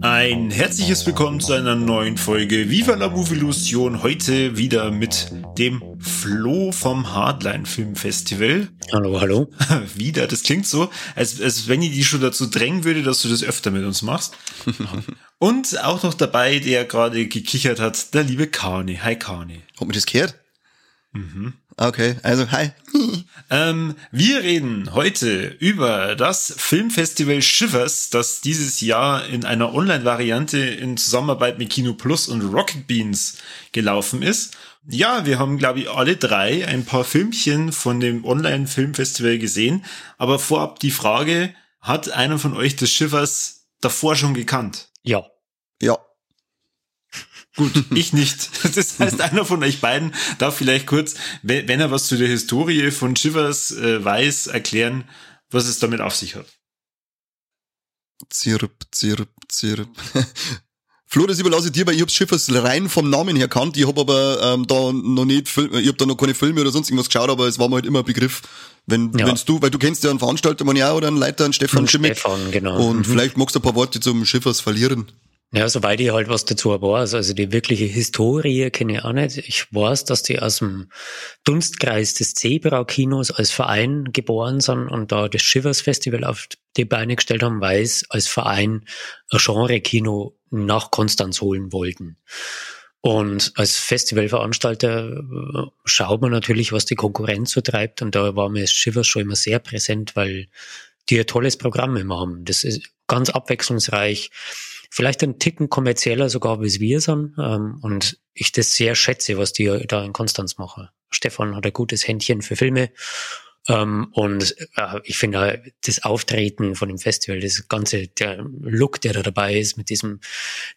Ein herzliches Willkommen zu einer neuen Folge Viva la Illusion. Heute wieder mit dem Flo vom Hardline Film Festival. Hallo, hallo. wieder, das klingt so, als, als wenn ich die schon dazu drängen würde, dass du das öfter mit uns machst. Und auch noch dabei, der gerade gekichert hat, der liebe Kani. Hi Kani. Hat mir das gehört? Mhm. Okay, also hi. ähm, wir reden heute über das Filmfestival Shivers, das dieses Jahr in einer Online-Variante in Zusammenarbeit mit Kino Plus und Rocket Beans gelaufen ist. Ja, wir haben, glaube ich, alle drei ein paar Filmchen von dem Online-Filmfestival gesehen. Aber vorab die Frage, hat einer von euch das Shivers davor schon gekannt? Ja. Ja. Gut, ich nicht. Das heißt, einer von euch beiden darf vielleicht kurz, wenn er was zu der Historie von Shivers äh, weiß, erklären, was es damit auf sich hat. Zirp, zirp, zirp. Flo, das überlasse ich dir, weil ich hab's Schiffers rein vom Namen her kannt. Ich habe aber ähm, da noch nicht, ich habe da noch keine Filme oder sonst irgendwas geschaut, aber es war mir halt immer ein Begriff. Wenn, ja. wenn's du, weil du kennst ja einen Veranstalter, man ja, oder einen Leiter, einen Stefan Schimmick. Stefan, genau. Und mhm. vielleicht magst du ein paar Worte zum Schiffers verlieren. Ja, soweit ich halt was dazu weiß. Also die wirkliche Historie kenne ich auch nicht. Ich weiß, dass die aus dem Dunstkreis des Zebra-Kinos als Verein geboren sind und da das Shivers Festival auf die Beine gestellt haben, weil es als Verein ein Genre-Kino nach Konstanz holen wollten. Und als Festivalveranstalter äh, schaut man natürlich, was die Konkurrenz so treibt. Und da war mir Shivers schon immer sehr präsent, weil die ein tolles Programm immer haben. Das ist ganz abwechslungsreich vielleicht ein Ticken kommerzieller sogar, wie es wir sind. Ähm, und ich das sehr schätze, was die da in Konstanz machen. Stefan hat ein gutes Händchen für Filme. Ähm, und äh, ich finde das Auftreten von dem Festival, das ganze, der Look, der da dabei ist, mit diesem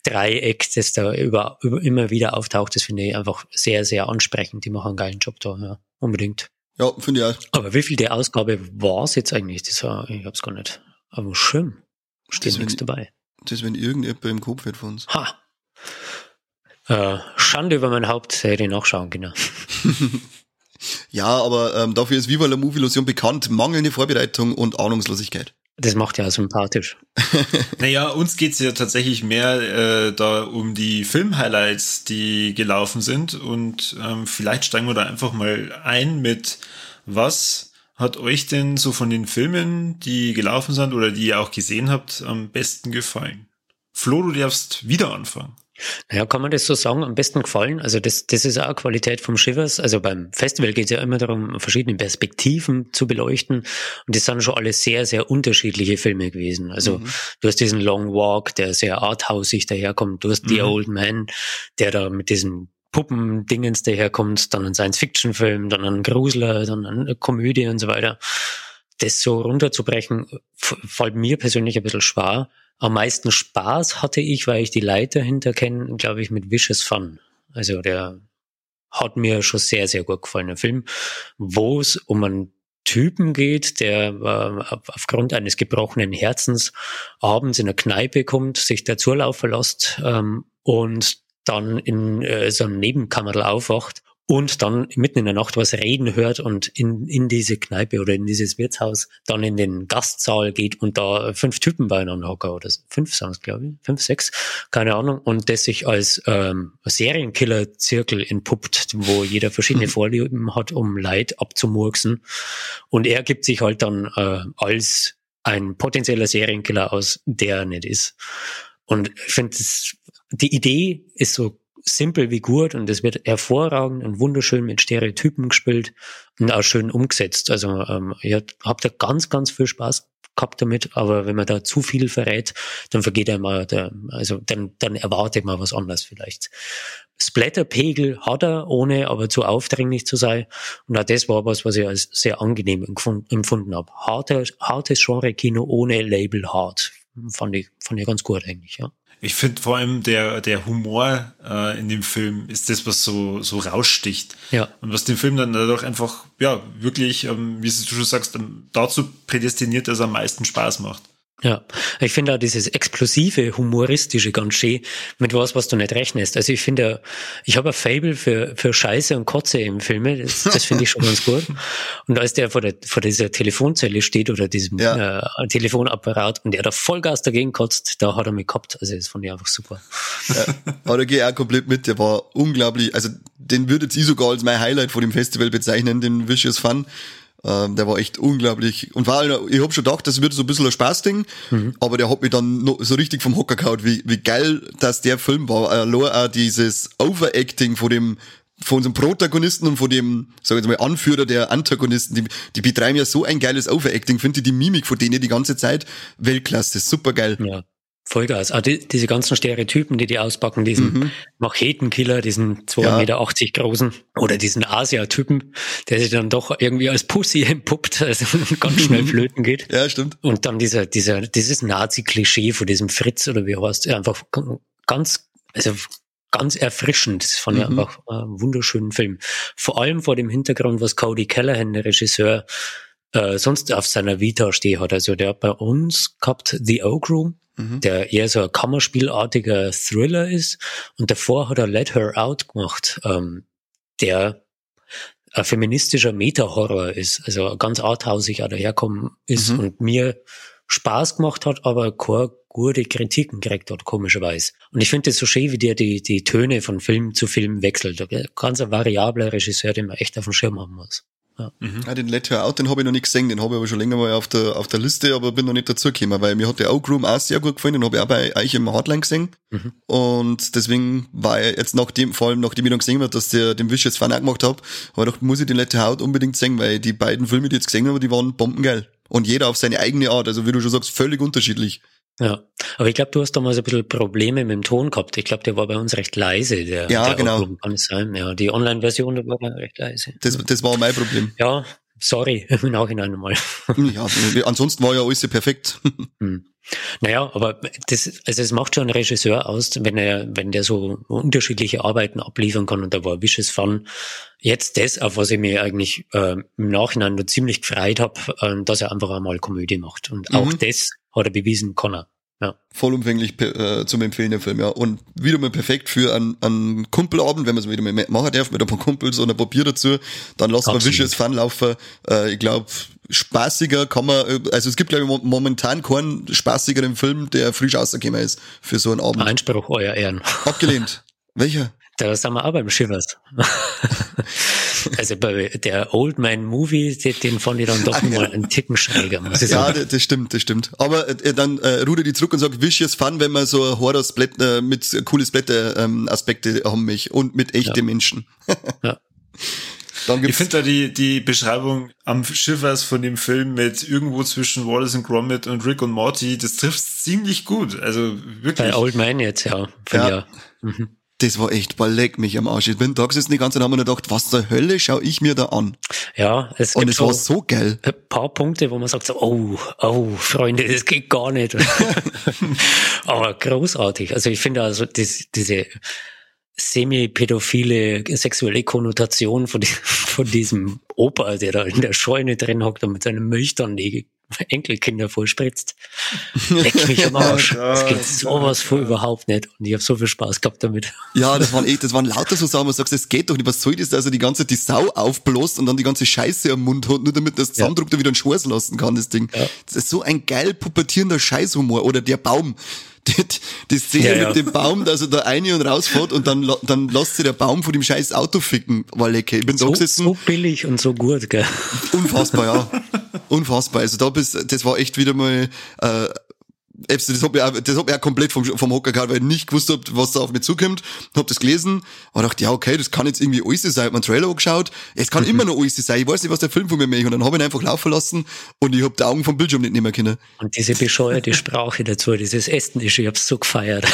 Dreieck, das da über, über immer wieder auftaucht, das finde ich einfach sehr, sehr ansprechend. Die machen einen geilen Job da, ja, unbedingt. Ja, finde ich auch. Aber wie viel der Ausgabe war es jetzt eigentlich? Das war, ich hab's gar nicht. Aber schön. Steht nichts dabei. Das, wenn irgendjemand im Kopf wird von uns. Ha. Äh, Schande über mein Haupt, ich nachschauen, genau. ja, aber ähm, dafür ist Viva la Movie Illusion bekannt. Mangelnde Vorbereitung und Ahnungslosigkeit. Das macht ja sympathisch. naja, uns geht's ja tatsächlich mehr äh, da um die Film-Highlights, die gelaufen sind. Und ähm, vielleicht steigen wir da einfach mal ein mit was hat euch denn so von den Filmen, die gelaufen sind oder die ihr auch gesehen habt, am besten gefallen? Flo, du darfst wieder anfangen. Naja, kann man das so sagen, am besten gefallen? Also das, das ist auch eine Qualität vom Shivers. Also beim Festival geht es ja immer darum, verschiedene Perspektiven zu beleuchten. Und das sind schon alle sehr, sehr unterschiedliche Filme gewesen. Also mhm. du hast diesen Long Walk, der sehr arthausig daherkommt. Du hast mhm. The Old Man, der da mit diesem Puppendingens daherkommt, dann ein Science-Fiction-Film, dann ein Grusler, dann eine Komödie und so weiter. Das so runterzubrechen, fällt mir persönlich ein bisschen schwer. Am meisten Spaß hatte ich, weil ich die Leiter hinter kenne, glaube ich, mit Vicious Fun. Also der hat mir schon sehr, sehr gut gefallen. Ein Film, wo es um einen Typen geht, der äh, aufgrund eines gebrochenen Herzens abends in eine Kneipe kommt, sich der Zulauf verlässt ähm, und dann in äh, so einem Nebenkammerl aufwacht und dann mitten in der Nacht was reden hört und in, in diese Kneipe oder in dieses Wirtshaus dann in den Gastsaal geht und da fünf Typen beieinander hocken oder fünf sind es, glaube ich, fünf, sechs, keine Ahnung, und das sich als ähm, Serienkiller-Zirkel entpuppt, wo jeder verschiedene Vorlieben hat, um Leid abzumurksen. Und er gibt sich halt dann äh, als ein potenzieller Serienkiller aus, der er nicht ist. Und ich finde, die Idee ist so simpel wie gut und es wird hervorragend und wunderschön mit Stereotypen gespielt und auch schön umgesetzt. Also ähm, ich habe da ganz, ganz viel Spaß gehabt damit, aber wenn man da zu viel verrät, dann vergeht einmal der, also dann, dann erwartet man was anderes vielleicht. Splatterpegel hat er, ohne aber zu aufdringlich zu sein. Und auch das war was, was ich als sehr angenehm empfunden habe. Harte, hartes Genre-Kino ohne Label hart fand ich, fand ich ganz gut eigentlich, ja. Ich finde vor allem der, der Humor äh, in dem Film ist das, was so, so raussticht. Ja. Und was den Film dann dadurch einfach, ja, wirklich, ähm, wie du schon sagst, ähm, dazu prädestiniert, dass er am meisten Spaß macht. Ja, ich finde auch dieses explosive, humoristische ganz schön, mit was, was du nicht rechnest. Also ich finde, ich habe ein Fable für, für Scheiße und Kotze im Filme, das, das finde ich schon ganz gut. Und als der vor, der vor dieser Telefonzelle steht oder diesem ja. äh, Telefonapparat und der da Vollgas dagegen kotzt, da hat er mich gehabt. Also das fand ich einfach super. Ja, aber da gehe ich auch komplett mit, der war unglaublich, also den würde ich sogar als mein Highlight vor dem Festival bezeichnen, den Vicious Fun ähm, der war echt unglaublich. Und war, ich hab schon gedacht, das wird so ein bisschen ein Spaßding, mhm. aber der hat mich dann noch so richtig vom Hocker gehauen, wie, wie geil, dass der Film war. Allein auch dieses Overacting von dem, von unserem Protagonisten und von dem, sag ich mal, Anführer der Antagonisten, die, die betreiben ja so ein geiles Overacting, finde ich die Mimik von denen die ganze Zeit Weltklasse, super geil. Ja. Vollgas. Ah, die, diese ganzen Stereotypen, die die auspacken, diesen mhm. Machetenkiller, diesen 2,80 ja. Meter großen oder diesen Asia-Typen, der sich dann doch irgendwie als Pussy entpuppt, also ganz schnell flöten geht. Ja, stimmt. Und dann dieser, dieser, dieses Nazi-Klischee von diesem Fritz oder wie heißt, einfach ganz, also ganz erfrischend. Das fand ich mhm. einfach einen wunderschönen Film. Vor allem vor dem Hintergrund, was Cody Callahan, der Regisseur, äh, sonst auf seiner Vita stehen hat. Also der hat bei uns gehabt The Oak Room, mhm. der eher so ein Kammerspielartiger Thriller ist. Und davor hat er Let Her Out gemacht, ähm, der ein feministischer Meta-Horror ist, also ganz arthausig auch daherkommen ist mhm. und mir Spaß gemacht hat, aber keine gute Kritiken gekriegt hat, komischerweise. Und ich finde es so schön, wie der die, die Töne von Film zu Film wechselt. Ganz ein variabler Regisseur, den man echt auf dem Schirm haben muss. Ja. Mhm. ja den Let Her Out, den habe ich noch nicht gesehen, den habe ich aber schon länger mal auf der, auf der Liste, aber bin noch nicht dazugekommen, weil mir hat der Oak Room auch sehr gut gefallen, den habe ich auch bei euch im Hardline gesehen. Mhm. Und deswegen war er jetzt nach dem, vor allem nachdem ich noch gesehen habe, dass der den Wish jetzt Fan auch gemacht habe, aber doch muss ich den Let Her Out unbedingt sehen, weil die beiden Filme, die ich jetzt gesehen habe, die waren bombengeil. Und jeder auf seine eigene Art, also wie du schon sagst, völlig unterschiedlich. Ja, aber ich glaube, du hast damals ein bisschen Probleme mit dem Ton gehabt. Ich glaube, der war bei uns recht leise. Der, ja, der genau. Kann es sein. Ja, die Online-Version war recht leise. Das, das war mein Problem. Ja, sorry, im Nachhinein einmal. ja, ansonsten war ja alles perfekt. Hm. Naja, aber das, also es macht schon einen Regisseur aus, wenn er, wenn der so unterschiedliche Arbeiten abliefern kann und da war Vicious Fun jetzt das, auf was ich mir eigentlich äh, im Nachhinein nur ziemlich gefreut habe, äh, dass er einfach einmal Komödie macht. Und auch mhm. das hat er bewiesen, kann er. Ja. Vollumfänglich äh, zum Empfehlen der Film, ja. Und wieder mal perfekt für einen, einen Kumpelabend, wenn man es wieder mal machen darf, mit ein paar Kumpels und ein Papier dazu, dann lassen wir Vicious Fun laufen. Äh, ich glaube, spaßiger kann man, äh, also es gibt glaube ich momentan keinen spaßigeren Film, der frisch rausgekommen ist für so einen Abend. Einspruch, euer Ehren. Abgelehnt. Welcher? Da sind wir auch beim Shivers. also bei der Old Man Movie, den fand ich dann doch ah, mal einen Ticken schräger, muss ich sagen. Ja, das stimmt, das stimmt. Aber äh, dann äh, ruder die zurück und sagt, Vicious Fun, wenn man so Horror-Split äh, mit cooles Blätter-Aspekte ähm, haben mich und mit echten ja. Menschen. ja. ich finde da die, die Beschreibung am Schiffers von dem Film mit irgendwo zwischen Wallace und Gromit und Rick und Morty, das trifft ziemlich gut. Also wirklich. Bei Old Man jetzt, ja. ja. ja. Mhm das war echt, leck mich am Arsch. Ich bin da gesessen die ganze Zeit haben wir gedacht, was zur Hölle schau ich mir da an? Ja, es gibt Und es war so geil. Ein paar Punkte, wo man sagt so, oh, oh, Freunde, das geht gar nicht. Aber großartig. Also ich finde also das, diese semi-pädophile sexuelle Konnotation von, die, von diesem Opa, der da in der Scheune drin hockt und mit seinem Milch dann die Enkelkinder vorspritzt. Leck mich am Arsch. Das geht sowas vor überhaupt nicht. Und ich habe so viel Spaß gehabt damit. Ja, das waren echt, das waren lauter so Sachen, wo du sagst, es geht doch nicht. Was soll das, also die ganze die Sau aufbläst und dann die ganze Scheiße am Mund hat, nur damit das Zusammendruck ja. da wieder einen Schweiß lassen kann, das Ding. Ja. Das ist so ein geil pubertierender Scheißhumor. Oder der Baum. Die, Szene ja, ja. mit dem Baum, dass er da rein und rausfährt und dann, dann lässt sich der Baum von dem scheiß Auto ficken. War lecker. Ich bin so, da gesessen. So billig und so gut, gell? Unfassbar, ja. Unfassbar. Also da bist, das war echt wieder mal äh, das hab ich auch, das hab ich auch komplett vom, vom Hocker gehabt, weil ich nicht gewusst hab, was da auf mich zukommt. Hab das gelesen und dachte, ja, okay, das kann jetzt irgendwie alles sein. Hab mir einen Trailer angeschaut. Es kann immer noch alles sein. Ich weiß nicht, was der Film von mir macht. Und dann hab ich ihn einfach laufen lassen und ich hab die Augen vom Bildschirm nicht nehmen können. Und diese bescheuerte Sprache dazu, dieses Estnische, ich hab's so gefeiert.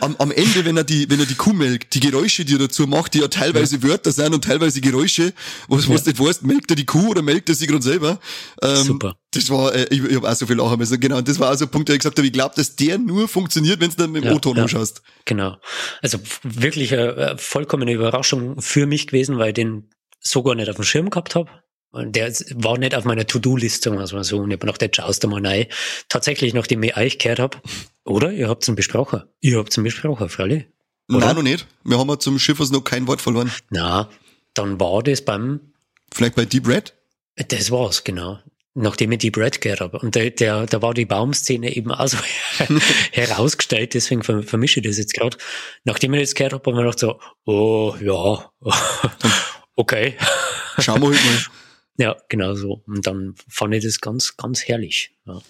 Am, am Ende, wenn er die, wenn er die Kuh melkt, die Geräusche, die er dazu macht, die ja teilweise ja. Wörter sind und teilweise Geräusche, was, was ja. nicht weißt, melkt er die Kuh oder melkt er sie gerade selber? Ähm, Super Das war, äh, ich, ich habe auch so viel lachen müssen. Genau, das war also ein Punkt, der ich gesagt habe, ich glaube, dass der nur funktioniert, wenn du dann mit dem Ja, O-Ton ja. anschaust. Genau. Also wirklich eine, eine vollkommene Überraschung für mich gewesen, weil ich den so gar nicht auf dem Schirm gehabt habe. Und der war nicht auf meiner To-Do-Liste, sagen wir mal so. Und ich habe gedacht, jetzt schaust du mal rein. Tatsächlich, nachdem ich euch gehört habe, oder? Ihr habt's ihn besprochen. Ihr habt's ihn besprochen. Oder? Nein, noch nicht. Wir haben ja zum Schiffers noch kein Wort verloren. Na, dann war das beim, Vielleicht bei Deep Red? das war's, genau. Nachdem ich die Brad gehört habe. Und der, der, da war die Baumszene eben auch so herausgestellt, deswegen ver- vermische ich das jetzt gerade. Nachdem ich das gehört habe, habe ich mir gedacht so, oh, ja, okay. Schauen wir halt mal. Ja, genau so. Und dann fand ich das ganz, ganz herrlich. Ja.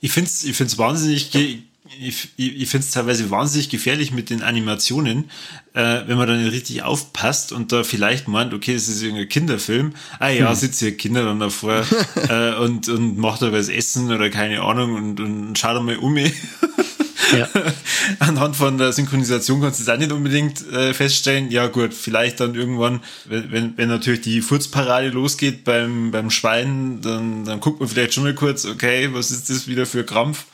Ich finde es ich find's wahnsinnig, ge ich, ich finde es teilweise wahnsinnig gefährlich mit den Animationen, äh, wenn man dann nicht richtig aufpasst und da vielleicht meint, okay, das ist irgendein Kinderfilm. Ah ja, sitzen hier Kinder dann davor äh, und, und macht da was essen oder keine Ahnung und, und schaut einmal um. Ja. Anhand von der Synchronisation kannst du es auch nicht unbedingt äh, feststellen. Ja gut, vielleicht dann irgendwann, wenn, wenn, wenn natürlich die Furzparade losgeht beim, beim Schwein, dann, dann guckt man vielleicht schon mal kurz, okay, was ist das wieder für Krampf?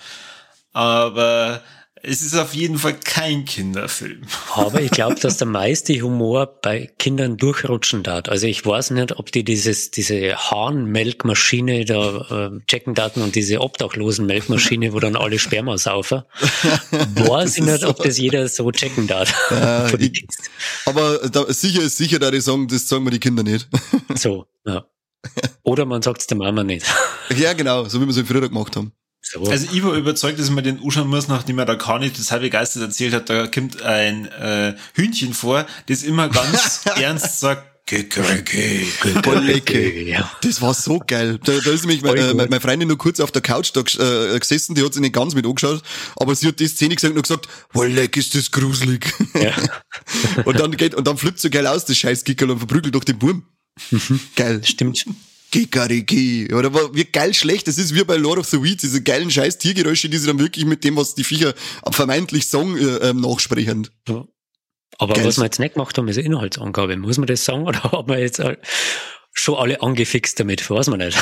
Aber es ist auf jeden Fall kein Kinderfilm. Aber ich glaube, dass der meiste Humor bei Kindern durchrutschen darf. Also ich weiß nicht, ob die dieses, diese Hahnmelkmaschine da äh, checken daten und diese obdachlosen Melkmaschine, wo dann alle Sperma saufen. Weiß ich nicht, ob das jeder so checken darf. Den ich-. Aber da, sicher ist sicher, da die sagen, das sagen wir die Kinder nicht. so, ja. Oder man sagt es der Mama nicht. ja, genau, so wie wir es im Frühjahr gemacht haben. So. Also ich war überzeugt, dass man den anschauen muss, nachdem er da gar nicht total begeistert erzählt hat, da kommt ein äh, Hühnchen vor, das immer ganz ernst sagt, Kikeriki. Ja. Das war so geil. Da, da ist nämlich meine, meine Freundin nur kurz auf der Couch da äh, gesessen, die hat sich nicht ganz mit angeschaut, aber sie hat die Szene gesagt und gesagt, voll leck, ist das gruselig. ja. und dann geht, und dann flippt so geil aus, das scheiß Kickerl und verprügelt durch den Burm. geil. Stimmt. Kikariki. Oder wie geil schlecht, das ist wie bei Lord of the Weeds, diese geilen scheiß Tiergeräusche, die sie dann wirklich mit dem, was die Viecher vermeintlich sagen, äh, ähm, nachsprechen. Aber Geil. was wir jetzt nicht gemacht haben, ist eine Inhaltsangabe. Muss man das sagen? Oder haben wir jetzt schon alle angefixt damit? Weiß man nicht.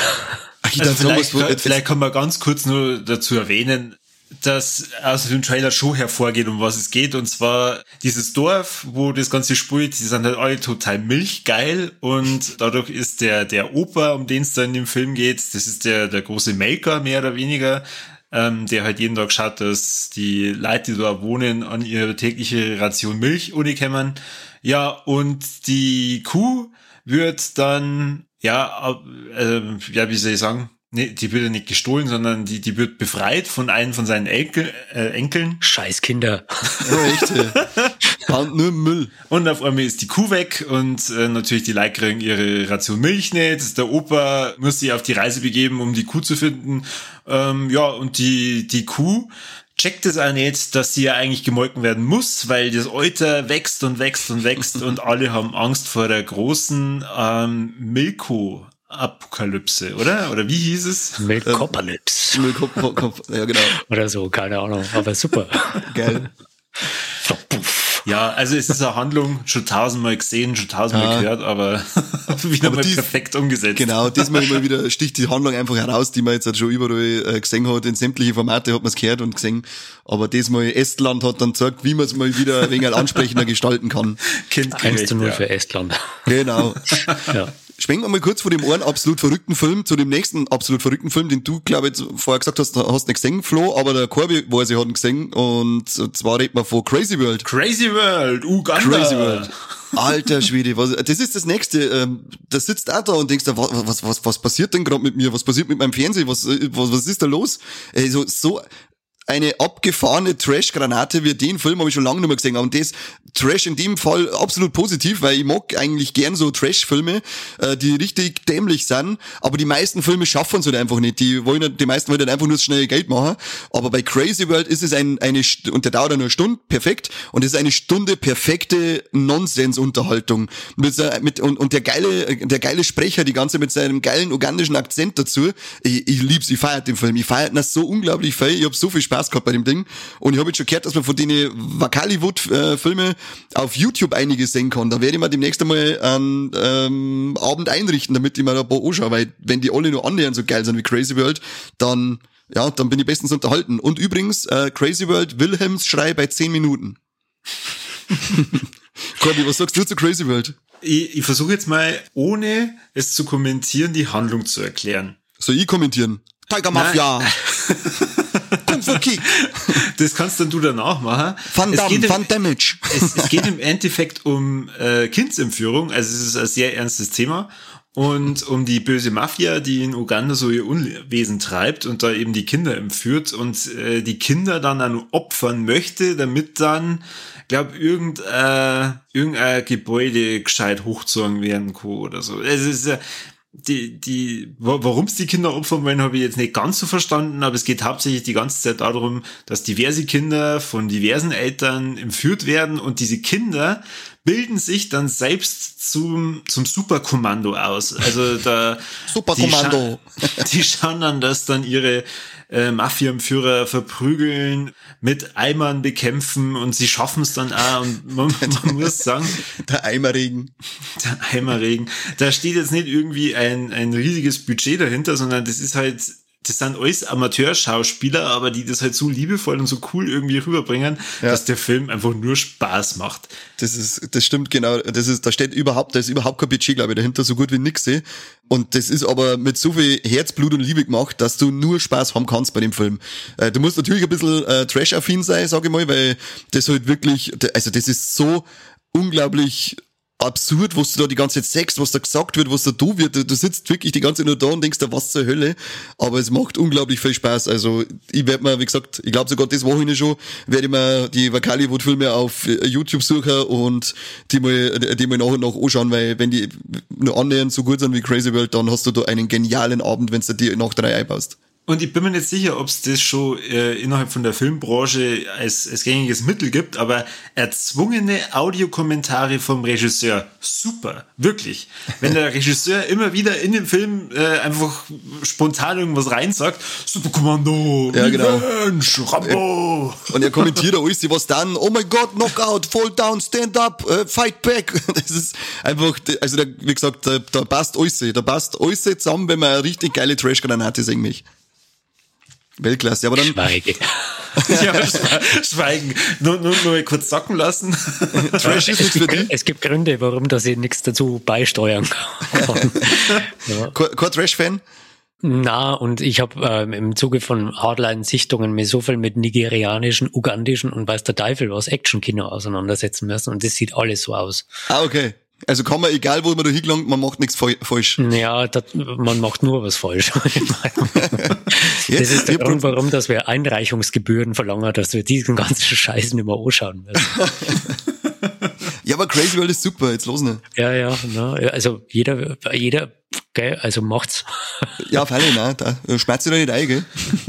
Ach, ich Also vielleicht, vielleicht kann man ganz kurz nur dazu erwähnen, dass aus dem Trailer schon hervorgeht, um was es geht. Und zwar dieses Dorf, wo das Ganze spielt, die sind halt alle total milchgeil. Und dadurch ist der, der Opa, um den es da in dem Film geht, das ist der, der große Melker, mehr oder weniger, ähm, der halt jeden Tag schaut, dass die Leute, die da wohnen, an ihre tägliche Ration Milch ohne Ja, und die Kuh wird dann, ja, äh, ja, wie soll ich sagen, nee, die wird ja nicht gestohlen, sondern die, die wird befreit von einem von seinen Enkel, äh, Enkeln. Scheiß Kinder. Ja, echt. Und nur Müll. Und auf einmal ist die Kuh weg und äh, natürlich die Leute kriegen ihre Ration Milch nicht. Der Opa muss sich auf die Reise begeben, um die Kuh zu finden. Ähm, ja, und die, die Kuh checkt es auch nicht, dass sie ja eigentlich gemolken werden muss, weil das Alter wächst und wächst und wächst und alle haben Angst vor der großen ähm, Milko-Apokalypse, oder? Oder wie hieß es? Milkopalypse. Müll, Kopf, Kopf, ja, genau. Oder so, keine Ahnung. Aber super. Geil. Ja, also es ist eine Handlung, schon tausendmal gesehen, schon tausendmal Ja. gehört, aber wieder Aber mal dies- perfekt umgesetzt. Genau, diesmal immer wieder sticht die Handlung einfach heraus, die man jetzt halt schon überall äh, gesehen hat. In sämtliche Formate hat man es gehört und gesehen. Aber diesmal Estland hat dann gesagt, wie man es mal wieder ein wenig ansprechender gestalten kann. 1 Kindgerecht, zu 0 ja. für Estland. Genau. Ja. Schwenken wir mal kurz von dem einen absolut verrückten Film zu dem nächsten absolut verrückten Film, den du, glaube ich, vorher gesagt hast, hast nicht gesehen, Flo, aber der Corby weiß, ich hat ihn gesehen. Und zwar redet man von Crazy World. Crazy World, Uganda. Crazy World. Alter Schwede, was, das ist das nächste. Ähm, da sitzt auch da und denkst, was, was, was, was passiert denn gerade mit mir? Was passiert mit meinem Fernsehen? Was, was, was ist da los? Ey, so, so eine abgefahrene Trash-Granate wie den Film habe ich schon lange nicht mehr gesehen. Und das Trash in dem Fall absolut positiv, weil ich mag eigentlich gern so Trash-Filme, äh, die richtig dämlich sind. Aber die meisten Filme schaffen es halt einfach nicht. Die wollen, halt- die meisten wollen halt einfach nur das schnelle Geld machen. Aber bei Crazy World ist es ein, eine, und der dauert nur eine Stunde, perfekt. Und es ist eine Stunde perfekte Nonsens-Unterhaltung. Mit, mit, und, und der geile, der geile Sprecher, die ganze mit seinem geilen ugandischen Akzent dazu. Ich, ich lieb's, ich feiert den Film. Ich feiert das so unglaublich viel. Ich hab so viel Spaß Spaß gehabt bei dem Ding. Und ich habe jetzt schon gehört, dass man von den Wakaliwood-Filmen äh, auf YouTube einiges sehen kann. Da werde ich mir demnächst einmal einen ähm, Abend einrichten, damit ich mir da ein paar anschaue, weil wenn die alle nur annähernd so geil sind wie Crazy World, dann ja, dann bin ich bestens unterhalten. Und übrigens, äh, Crazy World Wilhelms Schrei bei 10 Minuten. Corby, was sagst du zu Crazy World? Ich, ich versuche jetzt mal, ohne es zu kommentieren, die Handlung zu erklären. Soll ich kommentieren? Tiger Mafia. Kung Fu Kick. Das kannst dann du danach machen. Fun, Damme, Fun Damage. Es, es, geht im Endeffekt um äh, Kindsentführung, also es ist ein sehr ernstes Thema und um die böse Mafia, die in Uganda so ihr Unwesen treibt und da eben die Kinder entführt und äh, die Kinder dann an opfern möchte, damit dann, glaub, irgendein, irgendein Gebäude gescheit hochzogen werden kann oder so. Es ist ja, die, die, warum es die Kinder opfern wollen, habe ich jetzt nicht ganz so verstanden, aber es geht hauptsächlich die ganze Zeit darum, dass diverse Kinder von diversen Eltern entführt werden und diese Kinder bilden sich dann selbst zum, zum Superkommando aus. Also da Superkommando. Die, scha die schauen dann, dass dann ihre äh, Mafienführer verprügeln, mit Eimern bekämpfen und sie schaffen es dann auch. Und man, man muss sagen, der Eimerregen. Der Eimerregen. Da steht jetzt nicht irgendwie ein, ein riesiges Budget dahinter, sondern das ist halt das sind alles Amateurschauspieler, aber die das halt so liebevoll und so cool irgendwie rüberbringen, ja. dass der Film einfach nur Spaß macht. Das ist, das stimmt genau. Das ist, da steht überhaupt, da ist überhaupt kein Budget, glaube ich, dahinter, so gut wie nix. Eh. Und das ist aber mit so viel Herzblut und Liebe gemacht, dass du nur Spaß haben kannst bei dem Film. Äh, du musst natürlich ein bisschen äh, Trash-affin sein, sage ich mal, weil das halt wirklich, also das ist so unglaublich absurd, was du da die ganze Zeit sagst, was da gesagt wird, was da da wird. Du, du sitzt wirklich die ganze Zeit nur da und denkst da, was zur Hölle. Aber es macht unglaublich viel Spaß. Also ich werde mir, wie gesagt, ich glaube sogar das Wochenende schon, werde ich mir die Vakali-Filme auf YouTube suchen und die mal, die mal nach und nach anschauen, weil wenn die nur annähernd so gut sind wie Crazy World, dann hast du da einen genialen Abend, wenn du dir nach drei einbaust. Und ich bin mir nicht sicher, ob es das schon äh, innerhalb von der Filmbranche als, als gängiges Mittel gibt, aber erzwungene Audiokommentare vom Regisseur, super, wirklich. Wenn der Regisseur immer wieder in den Film äh, einfach spontan irgendwas reinsagt, Superkommando, ja, genau. Rambo. Und er kommentiert alles, was dann, oh mein Gott, Knockout, Fall down, stand up, uh, fight back. Das ist einfach, also da, wie gesagt, da, da passt alles, da passt alles zusammen, wenn man eine richtig geile Trash-Granate ist eigentlich. Weltklasse, aber dann. Schweige. ja, schweigen. Nur, nur, nur kurz sacken lassen. Trash ist nichts für dich. Es gibt Gründe, warum das ich nichts dazu beisteuern kann. ja. Kein Trash-Fan? Na, und ich habe ähm, im Zuge von Hardline-Sichtungen mir so viel mit nigerianischen, ugandischen und weiß der Teufel was Action-Kino auseinandersetzen müssen und das sieht alles so aus. Ah, okay. Also kann man, egal wo man da hingelangt, man macht nichts falsch. Ja, das, man macht nur was falsch. das ist der Grund, warum dass wir Einreichungsgebühren verlangen, dass wir diesen ganzen Scheiß nicht mehr anschauen müssen. ja, aber Crazy World ist super, jetzt los nicht. Ja, ja, na, also jeder, jeder Gell? Also macht's. ja, freilich, ne? Da schmerzt du doch nicht ein, gell?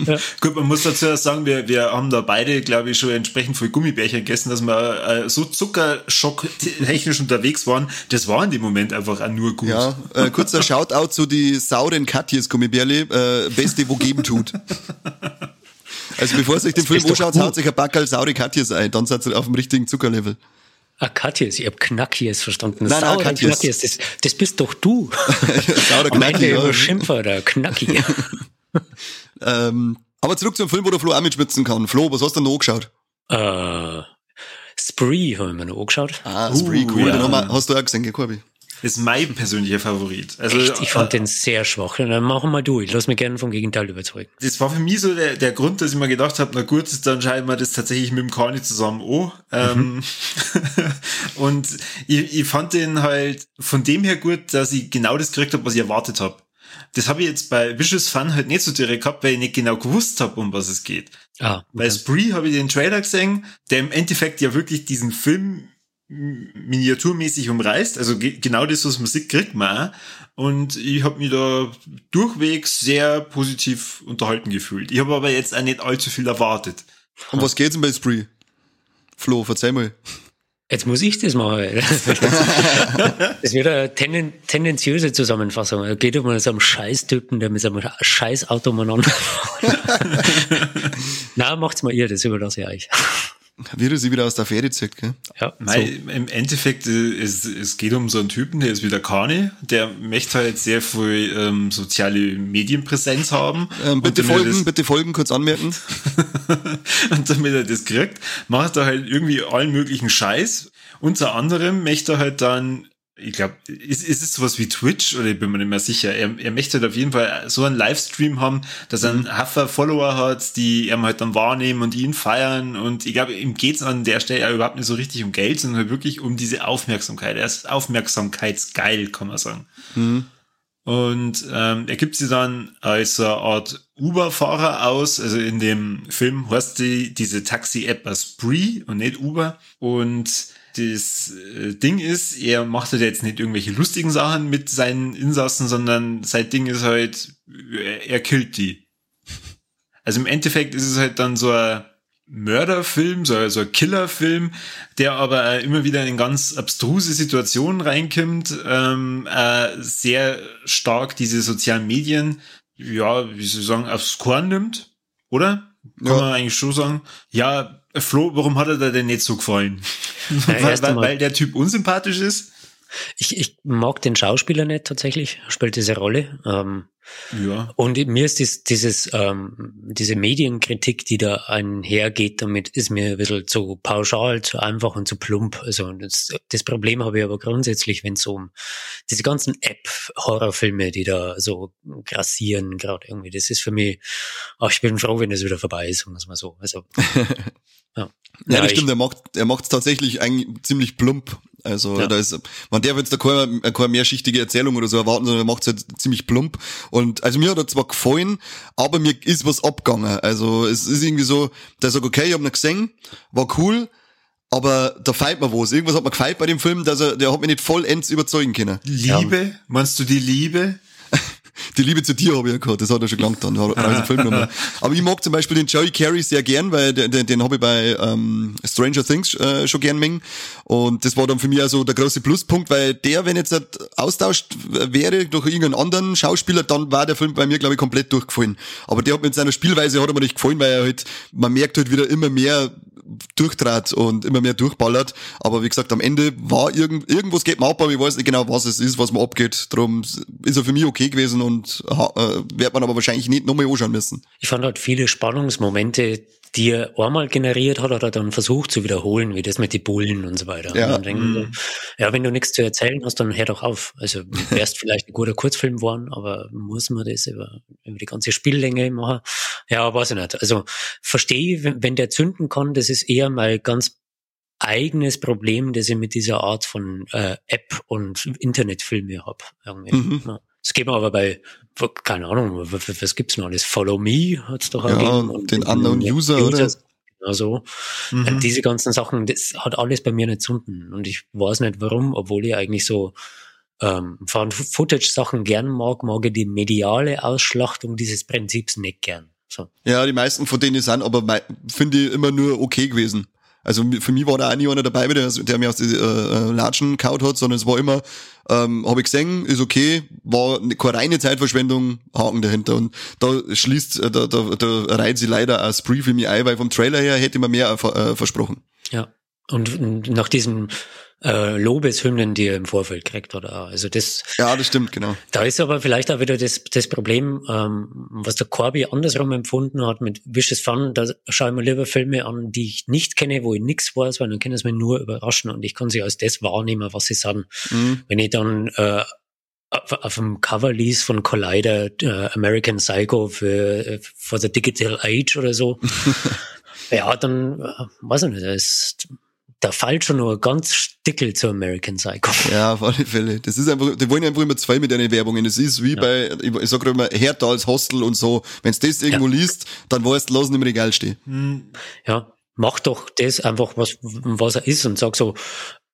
Ja. Gut, man muss dazu sagen, wir, wir haben da beide, glaube ich, schon entsprechend viel Gummibärchen gegessen, dass wir äh, so Zuckerschock technisch unterwegs waren. Das war in dem Moment einfach auch nur gut. Ja, äh, kurzer Shoutout zu die sauren Katjes Gummibärle, äh, beste, wo geben tut. Also bevor ihr euch den Film anschaut, haut sich ein Backel saure Katjes ein, dann seid ihr auf dem richtigen Zuckerlevel. Ah, Katjes, ich hab Knackies verstanden. Nein, nein, Katjes. Knackies, das, das bist doch du. Sauer Ende ja. Schimpfer, der Knacki. ähm, aber zurück zum Film, wo der Flo auch mitschwitzen kann. Flo, was hast du denn noch angeschaut? Äh, Spree haben wir noch angeschaut. Ah, Spree, uh, cool. Ja. Den hast du auch gesehen, gell, Corby? Ist mein persönlicher Favorit. Also, Echt? Ich fand äh, den sehr schwach. Dann machen wir durch. Lass mich gerne vom Gegenteil überzeugen. Das war für mich so der, der Grund, dass ich mir gedacht habe, na gut, dann schreiben wir das tatsächlich mit dem Kani zusammen an. Ähm, mhm. und ich, ich fand den halt von dem her gut, dass ich genau das gekriegt habe, was ich erwartet habe. Das habe ich jetzt bei Vicious Fun halt nicht so direkt gehabt, weil ich nicht genau gewusst habe, um was es geht. Ah, okay. Bei Spree habe ich den Trailer gesehen, der im Endeffekt ja wirklich diesen Film miniaturmäßig umreißt. Also genau das, was Musik kriegt man. Und ich habe mich da durchwegs sehr positiv unterhalten gefühlt. Ich habe aber jetzt auch nicht allzu viel erwartet. Um was geht's denn bei Spree? Flo, verzeih mal. Jetzt muss ich das machen. das wird eine tenden, tendenziöse Zusammenfassung. Es geht um so einen Scheißtypen, der mit so einem Scheißauto umeinander Nein, macht's mal ihr, das überlasse ich euch. Wie du sie wieder aus der Fähre zieht, gell? Ja. Nein, so. Im Endeffekt, äh, es, es geht um so einen Typen, der ist wieder Kani, der möchte halt sehr viel ähm, soziale Medienpräsenz haben. Ähm, bitte folgen, das, bitte folgen, kurz anmerken. und damit er das kriegt, macht er halt irgendwie allen möglichen Scheiß. Unter anderem möchte er halt dann ich glaube, ist, ist es sowas wie Twitch oder ich bin mir nicht mehr sicher. Er, er möchte halt auf jeden Fall so einen Livestream haben, dass er einen Haffer Follower hat, die er halt dann wahrnehmen und ihn feiern. Und ich glaube, ihm geht's an der Stelle ja überhaupt nicht so richtig um Geld, sondern halt wirklich um diese Aufmerksamkeit. Er ist aufmerksamkeitsgeil, kann man sagen. Mhm. Und ähm, er gibt sie dann als eine Art Uber-Fahrer aus. Also in dem Film heißt die, diese Taxi-App als Spree und nicht Uber. Und das äh, Ding ist, er macht halt jetzt nicht irgendwelche lustigen Sachen mit seinen Insassen, sondern sein Ding ist halt, er, er killt die. Also im Endeffekt ist es halt dann so ein Mörderfilm, so, so ein Killerfilm, der aber immer wieder in ganz abstruse Situationen reinkommt, ähm, äh, sehr stark diese sozialen Medien, ja, wie soll ich sagen, aufs Korn nimmt, oder? Kann ja. man eigentlich schon sagen. Ja, Flo, warum hat er da denn nicht so gefallen? Ja, weil, weil, weil der Typ unsympathisch ist? Ich, ich mag den Schauspieler nicht tatsächlich, spielt diese Rolle. Ähm, ja. Und mir ist dies, dieses, ähm, diese Medienkritik, die da einhergeht, damit ist mir ein bisschen zu pauschal, zu einfach und zu plump. Also das, das Problem habe ich aber grundsätzlich, wenn es um diese ganzen App-Horrorfilme, die da so grassieren, gerade irgendwie, das ist für mich, ach, ich bin froh, wenn das wieder vorbei ist, sagen wir mal so. Also Ja, ja, das stimmt, er macht er macht es tatsächlich eigentlich ziemlich plump. Also ja. da ist, man darf jetzt da keine, keine mehrschichtige Erzählung oder so erwarten, sondern er macht es halt ziemlich plump. Und also mir hat er zwar gefallen, aber mir ist was abgegangen. Also es ist irgendwie so, der sagt, okay, ich hab ihn gesehen, war cool, aber da fehlt mir was. Irgendwas hat mir gefällt bei dem Film, dass er, der hat mich nicht vollends überzeugen können. Liebe? Ja. Meinst du die Liebe? Die Liebe zu dir habe ich ja gehabt, das hat er schon gelangt dann, Film nochmal. Aber ich mag zum Beispiel den Joey Carey sehr gern, weil den, den, habe ich bei ähm, Stranger Things äh, schon gern mengen. Und das war dann für mich also der große Pluspunkt, weil der, wenn jetzt halt austauscht wäre durch irgendeinen anderen Schauspieler, dann war der Film bei mir, glaube ich, komplett durchgefallen. Aber der hat mit seiner Spielweise hat er mir nicht gefallen, weil er halt, man merkt halt wieder immer mehr durchtrat und immer mehr durchballert. Aber wie gesagt, am Ende war irgend, irgendwas geht mir ab, aber ich weiß nicht genau, was es ist, was mir abgeht. Darum ist er für mich okay gewesen und äh, wird man aber wahrscheinlich nicht nochmal anschauen müssen. Ich fand halt viele Spannungsmomente, die er einmal generiert hat, hat er dann versucht zu wiederholen, wie das mit den Bullen und so weiter. Ja, denken, mm. ja wenn du nichts zu erzählen hast, dann hör doch auf. Also wärst vielleicht ein guter Kurzfilm geworden, aber muss man das über, über die ganze Spiellänge machen? Ja, weiß ich nicht. Also verstehe, wenn, wenn der zünden kann, das ist eher mal ganz eigenes Problem, das ich mit dieser Art von äh, App und Internetfilme habe. Mhm. Ja. Das geht mir aber bei, keine Ahnung, was, gibt's noch alles? Follow Me hat's doch ja, gegeben. den Unknown User, oder? Also mhm. diese ganzen Sachen, das hat alles bei mir nicht zunden. Und ich weiß nicht warum, obwohl ich eigentlich so ähm, Footage-Sachen gern mag, mag ich die mediale Ausschlachtung dieses Prinzips nicht gern. So. Ja, die meisten von denen sind aber, finde ich, immer nur okay gewesen. Also für mich war da auch nie einer dabei, der, der mir aus den äh, äh, Latschen kaut hat, sondern es war immer, ähm, habe ich gesehen, ist okay, war keine reine Zeitverschwendung, Haken dahinter. Und da schließt, äh, da, da, da reiht sie leider als Spree für mich ein, weil vom Trailer her hätte man mehr äh, versprochen. Ja. Und nach diesem äh, Lobeshymnen, die er im Vorfeld kriegt, oder also das. Ja, das stimmt, genau. Da ist aber vielleicht auch wieder das, das Problem, ähm, was der Corby andersrum empfunden hat mit Vicious Fun. Da schaue ich mir lieber Filme an, die ich nicht kenne, wo ich nichts weiß, weil dann kann es mir nur überraschen und ich kann sie als das wahrnehmen, was sie sagen. Mhm. Wenn ich dann äh, auf, auf dem Cover liest von Collider äh, American Psycho für äh, for the Digital Age oder so. ja, dann äh, weiß ich nicht, das ist da fällt schon nur ganz Stickel zu American Psycho. Ja, auf alle Fälle. Das ist einfach, die wollen einfach immer zwei mit den Werbungen. Das ist wie ja. bei, ich sag immer, härter als Hostel und so. Wenn du das irgendwo ja. liest, dann weißt du, lassen im Regal stehen. Hm. Ja, mach doch das einfach, was, was er ist und sag so,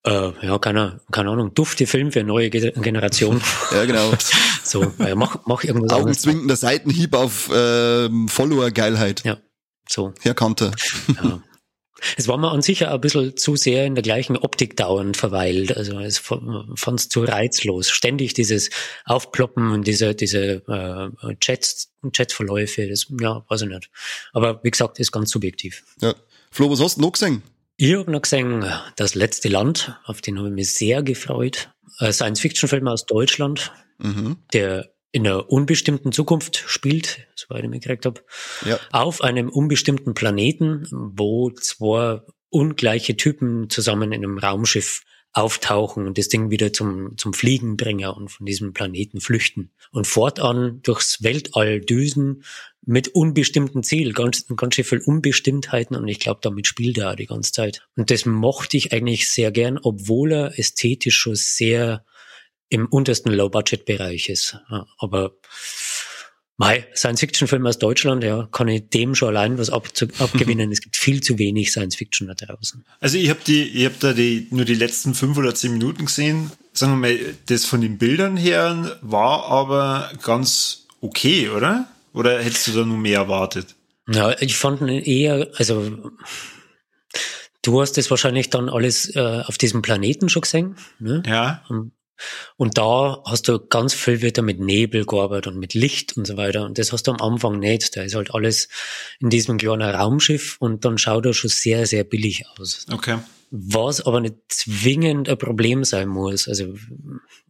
äh, ja, keine, keine Ahnung, dufte Film für eine neue Generation. ja, genau. so, ja, mach, mach irgendwas Augenzwinkender Seitenhieb auf ähm, Follower-Geilheit. Ja, so. Herr Kante. Ja. Es war mir an sich ein bisschen zu sehr in der gleichen Optik dauernd verweilt. Also es fand es zu reizlos. Ständig dieses Aufploppen und diese, diese äh, Chats, Chatverläufe, das, ja, weiß ich nicht. Aber wie gesagt, ist ganz subjektiv. Ja. Flo, was hast du noch gesehen? Ich habe noch gesehen, Das letzte Land, auf den habe ich mich sehr gefreut. Ein Science-Fiction-Film aus Deutschland, mhm. der in einer unbestimmten Zukunft spielt, soweit ich mich gekriegt habe, ja. auf einem unbestimmten Planeten, wo zwei ungleiche Typen zusammen in einem Raumschiff auftauchen und das Ding wieder zum, zum Fliegen bringen und von diesem Planeten flüchten. Und fortan durchs Weltall düsen mit unbestimmten Ziel, ganz, ganz schön viel Unbestimmtheiten und ich glaube, damit spielt er auch die ganze Zeit. Und das mochte ich eigentlich sehr gern, obwohl er ästhetisch schon sehr im untersten Low-Budget-Bereich ist. Aber Mei, Science-Fiction-Film aus Deutschland, ja, kann ich dem schon allein was ab, abgewinnen. es gibt viel zu wenig Science-Fiction da draußen. Also ich habe die, ich habe da die, nur die letzten fünf oder zehn Minuten gesehen. Sagen wir mal, das von den Bildern her war aber ganz okay, oder? Oder hättest du da nur mehr erwartet? Ja, ich fand eher, also du hast das wahrscheinlich dann alles äh, auf diesem Planeten schon gesehen. Ne? Ja. Und da hast du ganz viel wieder mit Nebel gearbeitet und mit Licht und so weiter. Und das hast du am Anfang nicht. Da ist halt alles in diesem kleinen Raumschiff und dann schaut er schon sehr, sehr billig aus. Okay. Was aber nicht zwingend ein Problem sein muss. Also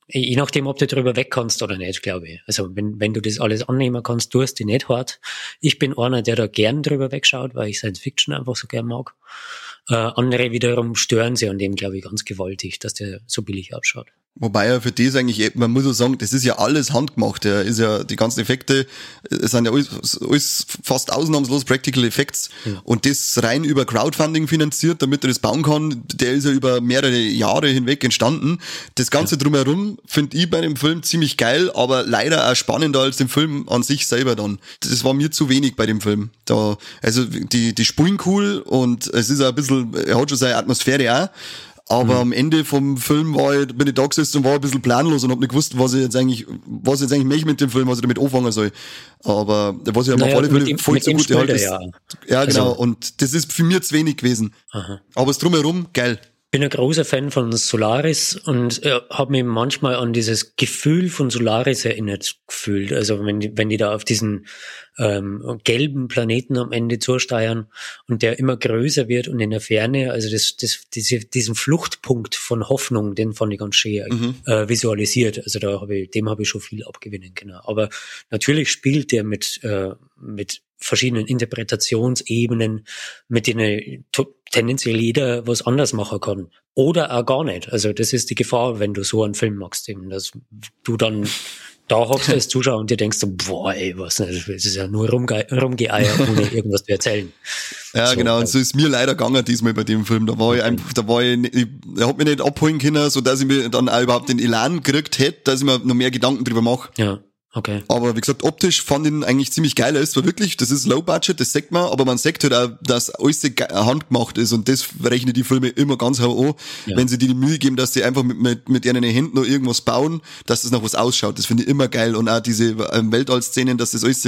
je nachdem, ob du drüber weg kannst oder nicht, glaube ich. Also wenn, wenn du das alles annehmen kannst, tust du nicht hart. Ich bin einer, der da gern drüber wegschaut, weil ich Science Fiction einfach so gern mag. Äh, andere wiederum stören sie an dem, glaube ich, ganz gewaltig, dass der so billig ausschaut. Wobei ja für das eigentlich, man muss so sagen, das ist ja alles handgemacht. Ja, ist ja, die ganzen Effekte es sind ja alles, alles fast ausnahmslos Practical Effects. Ja. Und das rein über Crowdfunding finanziert, damit er das bauen kann, der ist ja über mehrere Jahre hinweg entstanden. Das Ganze ja. drumherum finde ich bei dem Film ziemlich geil, aber leider auch spannender als dem Film an sich selber dann. Das war mir zu wenig bei dem Film. Da, also die, die spulen cool und es ist auch ein bisschen, er hat schon seine Atmosphäre auch aber mhm. am Ende vom Film war ich, bin ich da gesessen und war ein bisschen planlos und hab nicht gewusst, was ich jetzt eigentlich, was ich jetzt eigentlich möchte mit dem Film, was ich damit anfangen soll. Aber was ich naja, auf alle Fälle voll zu gut halt ist. Ja, ja genau. Also, und das ist für mich zu wenig gewesen. Aha. Aber es drumherum, geil bin ein großer Fan von Solaris und äh, habe mich manchmal an dieses Gefühl von Solaris erinnert gefühlt. Also wenn die, wenn die da auf diesen ähm, gelben Planeten am Ende zusteuern und der immer größer wird und in der Ferne, also das, das, diese, diesen Fluchtpunkt von Hoffnung, den fand ich ganz schön mhm. äh, visualisiert. Also da habe ich, dem habe ich schon viel abgewinnen können. Aber natürlich spielt der mit, äh, mit verschiedenen Interpretationsebenen, mit denen tendenziell jeder was anders machen kann. Oder auch gar nicht. Also das ist die Gefahr, wenn du so einen Film machst, eben, dass du dann da hockst als Zuschauer und dir denkst so, boah, ey, was, das ist ja nur rumge rumgeeiert, ohne irgendwas zu erzählen. Ja, so, genau, und so ist mir leider gegangen diesmal bei dem Film. Da war ich einfach, da war ich, ich er hat mich nicht abholen können, so dass ich mir dann auch überhaupt den Elan gekriegt hätte, dass ich mir noch mehr Gedanken drüber mache. Ja. Okay. Aber wie gesagt, optisch fand ich ihn eigentlich ziemlich geil. Er ist zwar wirklich, das ist Low Budget, das sagt man, aber man sagt halt auch, dass alles handgemacht ist und das rechnen die Filme immer ganz hoch an, ja. wenn sie dir die Mühe geben, dass sie einfach mit, mit, mit ihren Händen noch irgendwas bauen, dass das noch was ausschaut. Das finde ich immer geil und auch diese ähm, Weltall-Szenen, dass das alles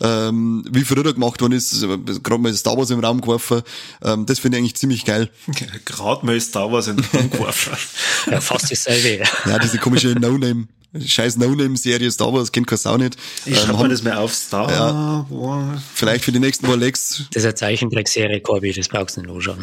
ähm, wie früher gemacht worden ist, gerade mal Star Wars im Raum geworfen, ähm, das finde ich eigentlich ziemlich geil. gerade mal Star Wars im Raum geworfen. ja, fast dasselbe. Ja, diese komische No-Name scheiß No-Name-Serie Star Wars, kennt kein Sau nicht. Ich schreibe ähm, mir das mal auf Star ja, Wars. Vielleicht für die nächsten Rolex. Das ist eine Zeichentrickserie, Corby, das brauchst du nicht anschauen.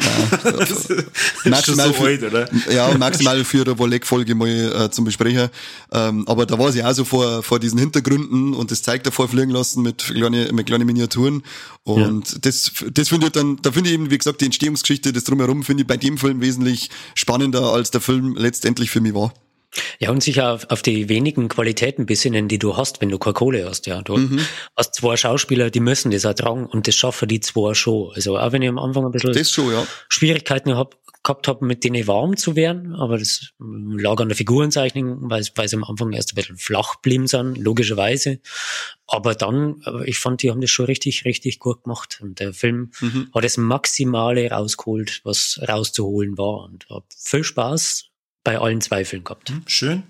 Ja, maximal so für, alt, oder? Ja, maximal für eine Rolex-Folge mal äh, zum Besprechen. Ähm, aber da war sie auch so vor, vor diesen Hintergründen und das zeigt davor fliegen lassen mit kleinen mit kleine Miniaturen. Und ja. das, das finde ich dann, da finde ich eben, wie gesagt, die Entstehungsgeschichte, das drumherum finde ich bei dem Film wesentlich spannender, als der Film letztendlich für mich war. Ja, und sicher auf, auf die wenigen Qualitäten besinnen, die du hast, wenn du keine Kohle hast. Ja, du mhm. hast zwei Schauspieler, die müssen das ertragen und das schaffen die zwei schon. Also auch wenn ich am Anfang ein bisschen schon, ja. Schwierigkeiten hab, gehabt habe, mit denen warm zu werden, aber das lag an der Figurenzeichnung, weil, weil sie am Anfang erst ein bisschen flach blieben sind, logischerweise. Aber dann, ich fand, die haben das schon richtig, richtig gut gemacht. Und der Film mhm. hat das Maximale rausgeholt, was rauszuholen war. Und hab viel Spaß bei allen Zweifeln gehabt. Hm, schön.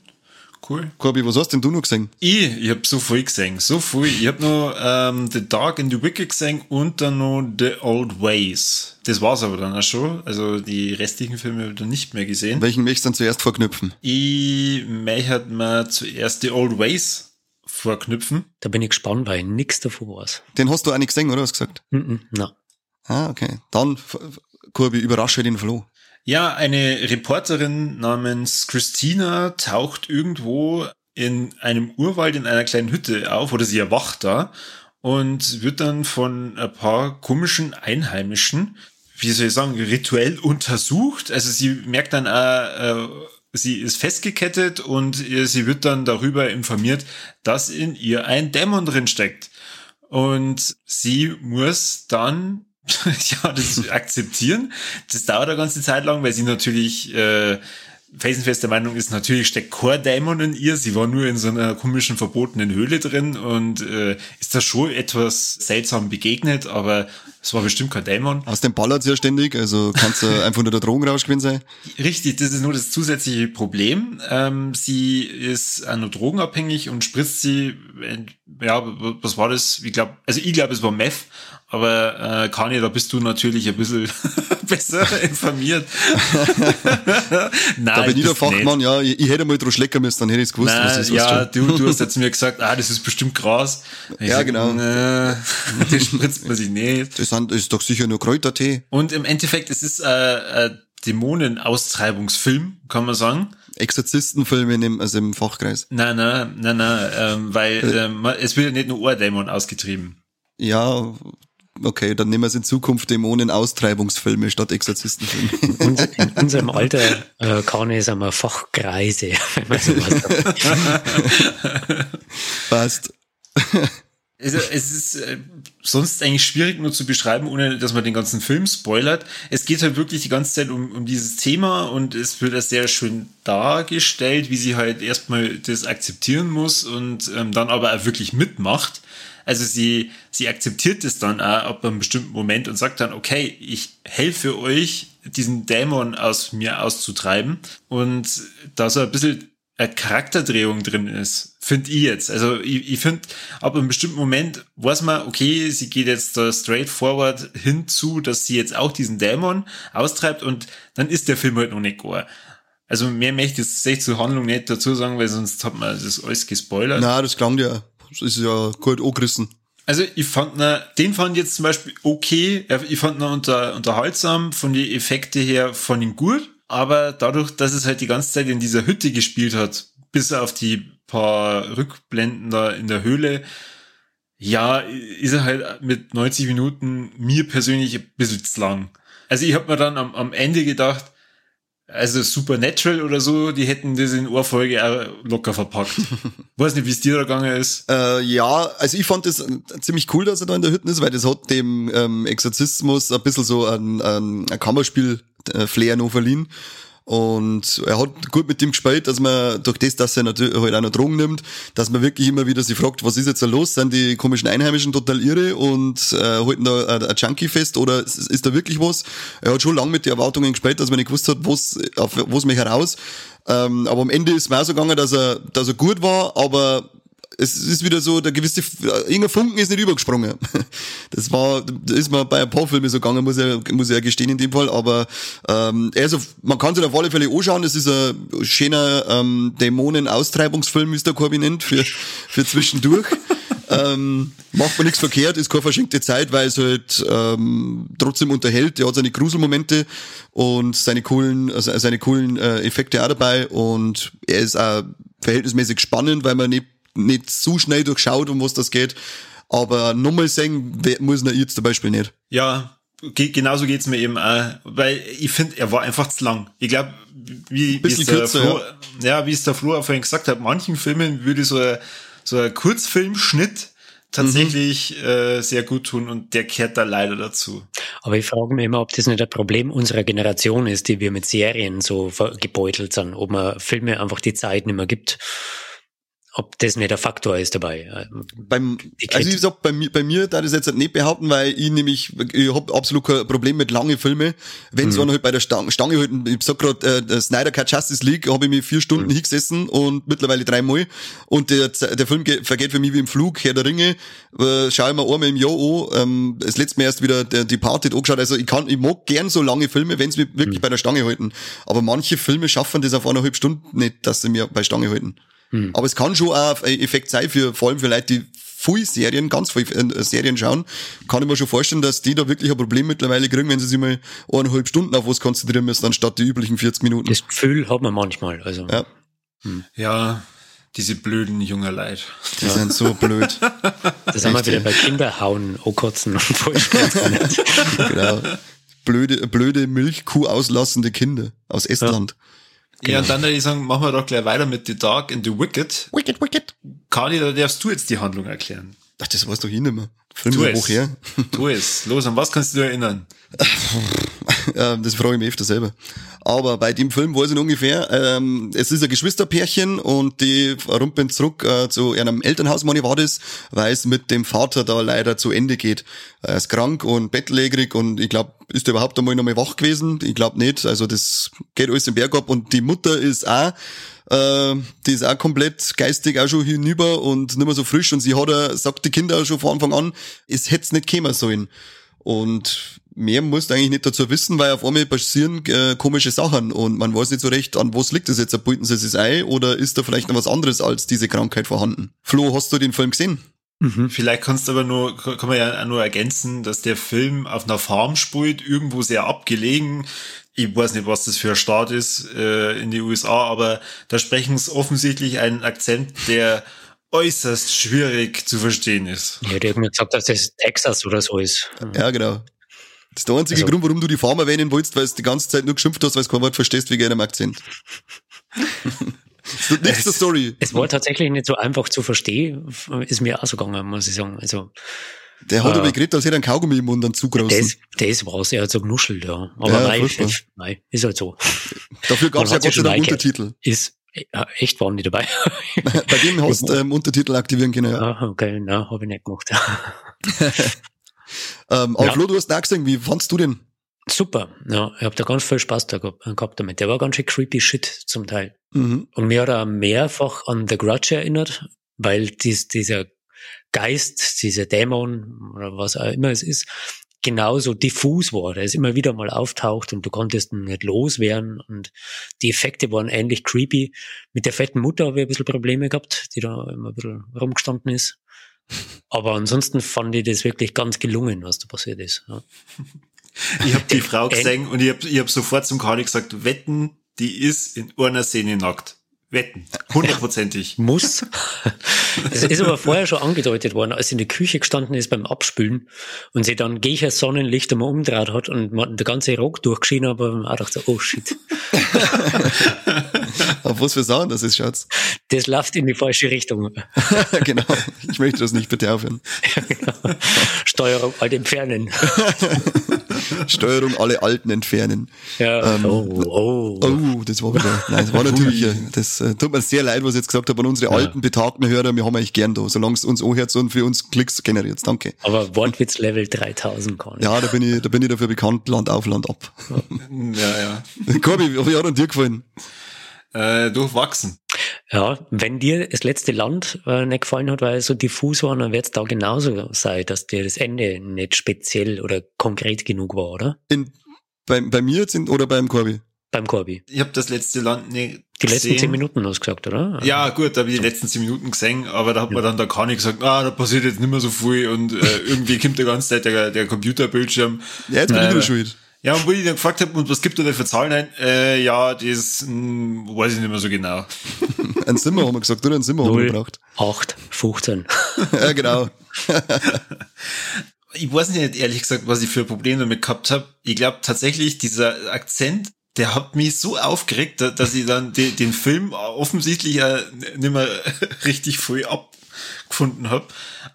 cool. Corby, was hast denn du noch gesehen? Ich, ich hab so viel gesehen, so viel. Ich hab noch ähm, The Dark and the Wicked gesehen und dann noch The Old Ways. Das war's aber dann auch schon. Also die restlichen Filme habe ich dann nicht mehr gesehen. Welchen möchtest du dann zuerst vorknüpfen? Ich möchte mir zuerst The Old Ways vorknüpfen. Da bin ich gespannt, weil nix davon weiß. Den hast du auch nicht gesehen, oder? Hast du gesagt? Mm -mm, na. Ah, okay. Dann, Corby, überrasche den Flo. Ja, eine Reporterin namens Christina taucht irgendwo in einem Urwald in einer kleinen Hütte auf oder sie erwacht da und wird dann von ein paar komischen Einheimischen, wie soll ich sagen, rituell untersucht. Also sie merkt dann, äh, sie ist festgekettet und sie wird dann darüber informiert, dass in ihr ein Dämon drin steckt. Und sie muss dann ja, das akzeptieren. Das dauert eine ganze Zeit lang, weil sie natürlich äh, felsenfeste Meinung ist, natürlich steckt Core-Dämon in ihr. Sie war nur in so einer komischen, verbotenen Höhle drin und äh, ist da schon etwas seltsam begegnet, aber es war bestimmt kein Dämon. Aus dem ballert ja ständig, also kannst du einfach nur der Drogenrausch gewinnen sein. Richtig, das ist nur das zusätzliche Problem. Ähm, sie ist auch nur drogenabhängig und spritzt sie, ja, was war das? Ich glaube, also ich glaube, es war Meth, aber äh, Kanye, da bist du natürlich ein bisschen besser informiert. Nein, da bin ich der Fachmann, nicht. ja, ich, ich, hätte mal drauf schlecken müssen, dann hätte ich es gewusst, Nein, was das ist. Ja, du, du hast jetzt mir gesagt, ah, das ist bestimmt Gras. Ich ja, sag, genau. Äh, das spritzt man sich nicht. Das ist doch sicher nur Kräutertee. Und im Endeffekt, es ist äh, ein Dämonenaustreibungsfilm, kann man sagen. Exorzistenfilm in dem, also im Fachkreis. Nein, nein, nein, nein, ähm, weil äh. ähm, es wird ja nicht nur Ohrdämon ausgetrieben. Ja, okay, dann nehmen wir es in Zukunft Dämonen-Austreibungsfilme statt Exorzistenfilme. In, in unserem Alter äh, kann es einmal Fachkreise, wenn man sowas sagt. Passt. Also es ist äh, sonst eigentlich schwierig nur zu beschreiben, ohne dass man den ganzen Film spoilert. Es geht halt wirklich die ganze Zeit um, um dieses Thema und es wird das sehr schön dargestellt, wie sie halt erstmal das akzeptieren muss und ähm, dann aber auch wirklich mitmacht. Also sie, sie akzeptiert es dann auch ab einem bestimmten Moment und sagt dann, okay, ich helfe euch, diesen Dämon aus mir auszutreiben. Und da so ein bisschen eine Charakterdrehung drin ist, finde ich jetzt. Also ich, ich finde, ab einem bestimmten Moment weiß man, okay, sie geht jetzt da straightforward hinzu, dass sie jetzt auch diesen Dämon austreibt und dann ist der Film halt noch nicht gar. Also mehr möchte ich jetzt zur Handlung nicht dazu sagen, weil sonst hat man das alles gespoilert. Na, das klang ja ist ja gut angerissen. Also ich fand na, den fand ich jetzt zum Beispiel okay. Ich fand ihn unter, unterhaltsam, von den Effekte her von ihm gut. Aber dadurch, dass es halt die ganze Zeit in dieser Hütte gespielt hat, bis auf die paar Rückblenden da in der Höhle, ja, ist er halt mit 90 Minuten mir persönlich ein bisschen zu lang. Also ich habe mir dann am, am Ende gedacht, also Supernatural oder so, die hätten das in Ohrfolge auch locker verpackt. Weiß nicht, wie es dir da gegangen ist. Äh, ja, also ich fand das ziemlich cool, dass er da in der Hütte ist, weil das hat dem ähm, Exorzismus ein bisschen so ein, ein, ein Kammerspiel-Flair noch verliehen. Und er hat gut mit dem gespielt, dass man durch das, dass er natürlich halt auch noch Drogen nimmt, dass man wirklich immer wieder sich fragt, was ist jetzt da los? Sind die komischen Einheimischen total irre und äh, halten da ein, Junkie fest oder ist, ist, da wirklich was? Er hat schon lange mit den Erwartungen gespielt, dass man nicht gewusst hat, was, auf was mich heraus. Ähm, aber am Ende ist mir auch so gegangen, dass er, dass er gut war, aber es ist wieder so, der gewisse, irgendein Funken ist nicht übergesprungen. Das war, das ist mir bei ein paar Filmen so gegangen, muss ich, muss ja gestehen in dem Fall, aber, ähm, also, man kann sich auf alle Fälle anschauen, das ist ein schöner, ähm, Dämonen-Austreibungsfilm, es der Corby nennt, für, für zwischendurch. ähm, macht man nichts verkehrt, ist keine verschenkte Zeit, weil es halt ähm, trotzdem unterhält. Er hat seine Gruselmomente und seine coolen, also seine coolen äh, Effekte auch dabei und er ist auch verhältnismäßig spannend, weil man nicht nicht zu schnell durchschaut, um was das geht. Aber nochmal sehen muss er jetzt zum Beispiel nicht. Ja, genauso geht's mir eben auch, weil ich finde, er war einfach zu lang. Ich glaube, wie, wie es der kürzer, Flo, ja. ja. wie es der Flo vorhin gesagt hat, manchen Filmen würde so ein, so ein Kurzfilmschnitt tatsächlich mhm. äh, sehr gut tun und der kehrt da leider dazu. Aber ich frage mich immer, ob das nicht ein Problem unserer Generation ist, die wir mit Serien so gebeutelt sind, ob man Filme einfach die Zeit nicht mehr gibt ob das nicht der Faktor ist dabei. Beim, also ich sag, bei mir, bei mir da das jetzt nicht behaupten, weil ich nämlich, ich hab absolut kein Problem mit lange Filme. Wenn mhm. so halt bei der Stange, Stange halt, ich sag gerade, äh, Snyder Cut Justice League, habe ich mir vier Stunden mhm. hingesessen und mittlerweile dreimal. Und der, der Film geht, vergeht für mich wie im Flug, Herr der Ringe, äh, schau ich mir einmal im Jahr an. Ähm, das letzte Mal erst wieder der Departed angeschaut. Also ich kann, ich mag gern so lange Filme, wenn sie mich wirklich mhm. bei der Stange halten. Aber manche Filme schaffen das auf eineinhalb Stunden nicht, dass sie mir bei Stange halten. Hm. Aber es kann schon auch ein Effekt sein für, vor allem für Leute, die viel Serien, ganz viele äh, Serien schauen, kann ich mir schon vorstellen, dass die da wirklich ein Problem mittlerweile kriegen, wenn sie sich mal eineinhalb Stunden auf was konzentrieren müssen, anstatt die üblichen 40 Minuten. Das Gefühl hat man manchmal, also. Ja. Hm. Ja, diese blöden jungen Leute. Die ja. sind so blöd. Da sind wir wieder bei Kinderhauen, Okotzen und genau. Blöde, blöde Milchkuh auslassende Kinder aus Estland. Ja. Genau. Ja, und dann würde ich sagen, machen wir doch gleich weiter mit The Dark and the Wicked. Wicked, Wicked. Kali, da darfst du jetzt die Handlung erklären. Ach, das du eh nicht mehr. Film es. Her. Tu es. Los, an was kannst du dich erinnern? das frage ich mich öfter selber. Aber bei dem Film weiß ich ungefähr, ähm, es ist ein Geschwisterpärchen und die rumpeln zurück äh, zu einem Elternhaus, meine war das, weil es mit dem Vater da leider zu Ende geht. Er ist krank und bettlägerig und ich glaube, ist er überhaupt einmal nochmal wach gewesen? Ich glaube nicht. Also das geht alles im Berg ab und die Mutter ist auch äh, die ist auch komplett geistig auch schon hinüber und nicht mehr so frisch und sie hat, sagt die Kinder schon von Anfang an, es hätte nicht kämen sollen. Und mehr musst du eigentlich nicht dazu wissen, weil auf einmal passieren äh, komische Sachen und man weiß nicht so recht, an was liegt das jetzt. Bilden sie das Ei oder ist da vielleicht noch was anderes als diese Krankheit vorhanden? Flo, hast du den Film gesehen? Mhm. Vielleicht kannst du aber nur, kann man ja nur ergänzen, dass der Film auf einer Farm spielt, irgendwo sehr abgelegen. Ich weiß nicht, was das für ein Staat ist äh, in die USA, aber da sprechen es offensichtlich einen Akzent, der äußerst schwierig zu verstehen ist. Ja, der hat mir gesagt, dass das Texas oder so ist. Ja, genau. Das ist der einzige also, Grund, warum du die Farm erwähnen wolltest, weil du die ganze Zeit nur geschimpft hast, weil du kein Wort verstehst wegen einem Akzent. das ist nächste Story. Es war tatsächlich nicht so einfach zu verstehen, ist mir auch so gegangen, muss ich sagen. Also, der hat äh, aber geredet, als hätte ein Kaugummi im Mund dann zugroßen. Das, das war's, er hat so genuschelt, ja. Aber ja, nein, nein, ist halt so. Dafür gab's ja Gott sei Dank Untertitel. Ist, ja, echt waren die dabei. Bei dem hast du ähm, Untertitel aktivieren können. Ja, ah, okay, na, habe ich nicht gemacht. ähm, aber ja. Flo, du hast nachgesehen, wie fandst du den? Super, ja, ich habe da ganz viel Spaß da gehabt damit. Der war ganz schön creepy shit zum Teil. Mhm. Und mir hat er mehrfach an The Grudge erinnert, weil dies, dieser Geist, dieser Dämon oder was auch immer es ist, genauso diffus war, der ist immer wieder mal auftaucht und du konntest ihn nicht loswerden und die Effekte waren ähnlich creepy. Mit der fetten Mutter habe ich ein bisschen Probleme gehabt, die da immer ein bisschen rumgestanden ist. Aber ansonsten fand ich das wirklich ganz gelungen, was da passiert ist. Ja. Ich habe die Frau gesehen und ich habe ich hab sofort zum Kali gesagt, wetten, die ist in einer Szene nackt. Wetten. Hundertprozentig. Muss. Es ist aber vorher schon angedeutet worden, als sie in der Küche gestanden ist beim Abspülen und sie dann Gecher Sonnenlicht einmal umdraht hat und man der ganze Rock durchgeschieden hat, aber man auch dachte, oh shit. Auf was für Sachen das ist, Schatz? Das läuft in die falsche Richtung. genau. Ich möchte das nicht bitte aufhören. ja, genau. Steuerung alt entfernen. Steuerung alle Alten entfernen. Ja. Ähm, oh, oh. oh, das war wieder, nein, das war natürlich, das äh, tut mir sehr leid, was ich jetzt gesagt habe an unsere ja. alten, betagten Hörer, wir haben eigentlich gern da, solange es uns anhört und für uns Klicks generiert. Danke. Aber Wortwitz Level 3000 kann ich. Ja, da bin ich, da bin ich dafür bekannt, Land auf, Land ab. Ja, ja. Corby, wie hat dir gefallen? Äh, durchwachsen. Ja, wenn dir das letzte Land äh, nicht gefallen hat, weil es so diffus war, dann wird es da genauso sein, dass dir das Ende nicht speziell oder konkret genug war, oder? In, bei, bei mir jetzt in, oder beim Corby? Beim Corby. Ich habe das letzte Land nicht Die gesehen. letzten zehn Minuten hast du gesagt, oder? Ja, gut, da habe ich die letzten zehn Minuten gesehen, aber da hat ja. man dann da gar nicht gesagt, ah, da passiert jetzt nicht mehr so viel und äh, irgendwie kommt die ganze Zeit der, der Computerbildschirm. Ja, jetzt bin äh, ich wieder schuld. Ja, und wo ich dann gefragt habe, und was gibt er da für Zahlen ein? Äh, ja, das mh, hm, weiß ich nicht mehr so genau. ein Zimmer haben wir gesagt, oder? Ein Zimmer 0, haben wir gebraucht. 8, 15. ja, genau. ich weiß nicht, ehrlich gesagt, was ich für Probleme damit gehabt habe. Ich glaube tatsächlich, dieser Akzent, der hat mich so aufgeregt, dass ich dann den, den Film offensichtlich ja nicht mehr richtig voll abgefunden habe.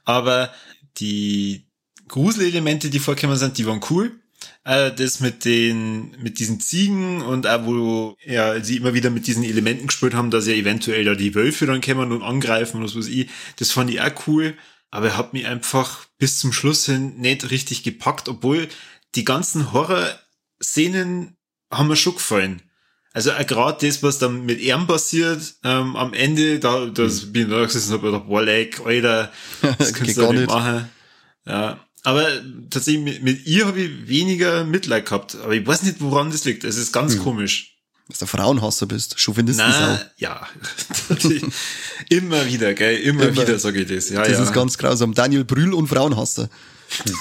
Aber die Gruselelemente, die vorgekommen sind, die waren cool Äh, das mit den, mit diesen Ziegen und auch wo ja, sie immer wieder mit diesen Elementen gespielt haben, dass ja eventuell da die Wölfe dann kommen und angreifen und was weiß ich. Das fand ich auch cool. Aber er hat mich einfach bis zum Schluss hin nicht richtig gepackt, obwohl die ganzen Horror-Szenen haben mir schon gefallen. Also gerade das, was dann mit ihm passiert, ähm, am Ende, da das mhm. bin ich da gesessen und hab gedacht, boah, like, Alter, das kannst du nicht machen. Ja. Aber tatsächlich mit, mit ihr habe ich weniger Mitleid gehabt. Aber ich weiß nicht, woran das liegt. Es ist ganz hm. komisch. Dass du Frauenhasser bist, Chauvinist Na, ja. immer wieder, gell, immer, immer. wieder sage ich das. Ja, das ja. ist ganz grausam. Daniel Brühl und Frauenhasser.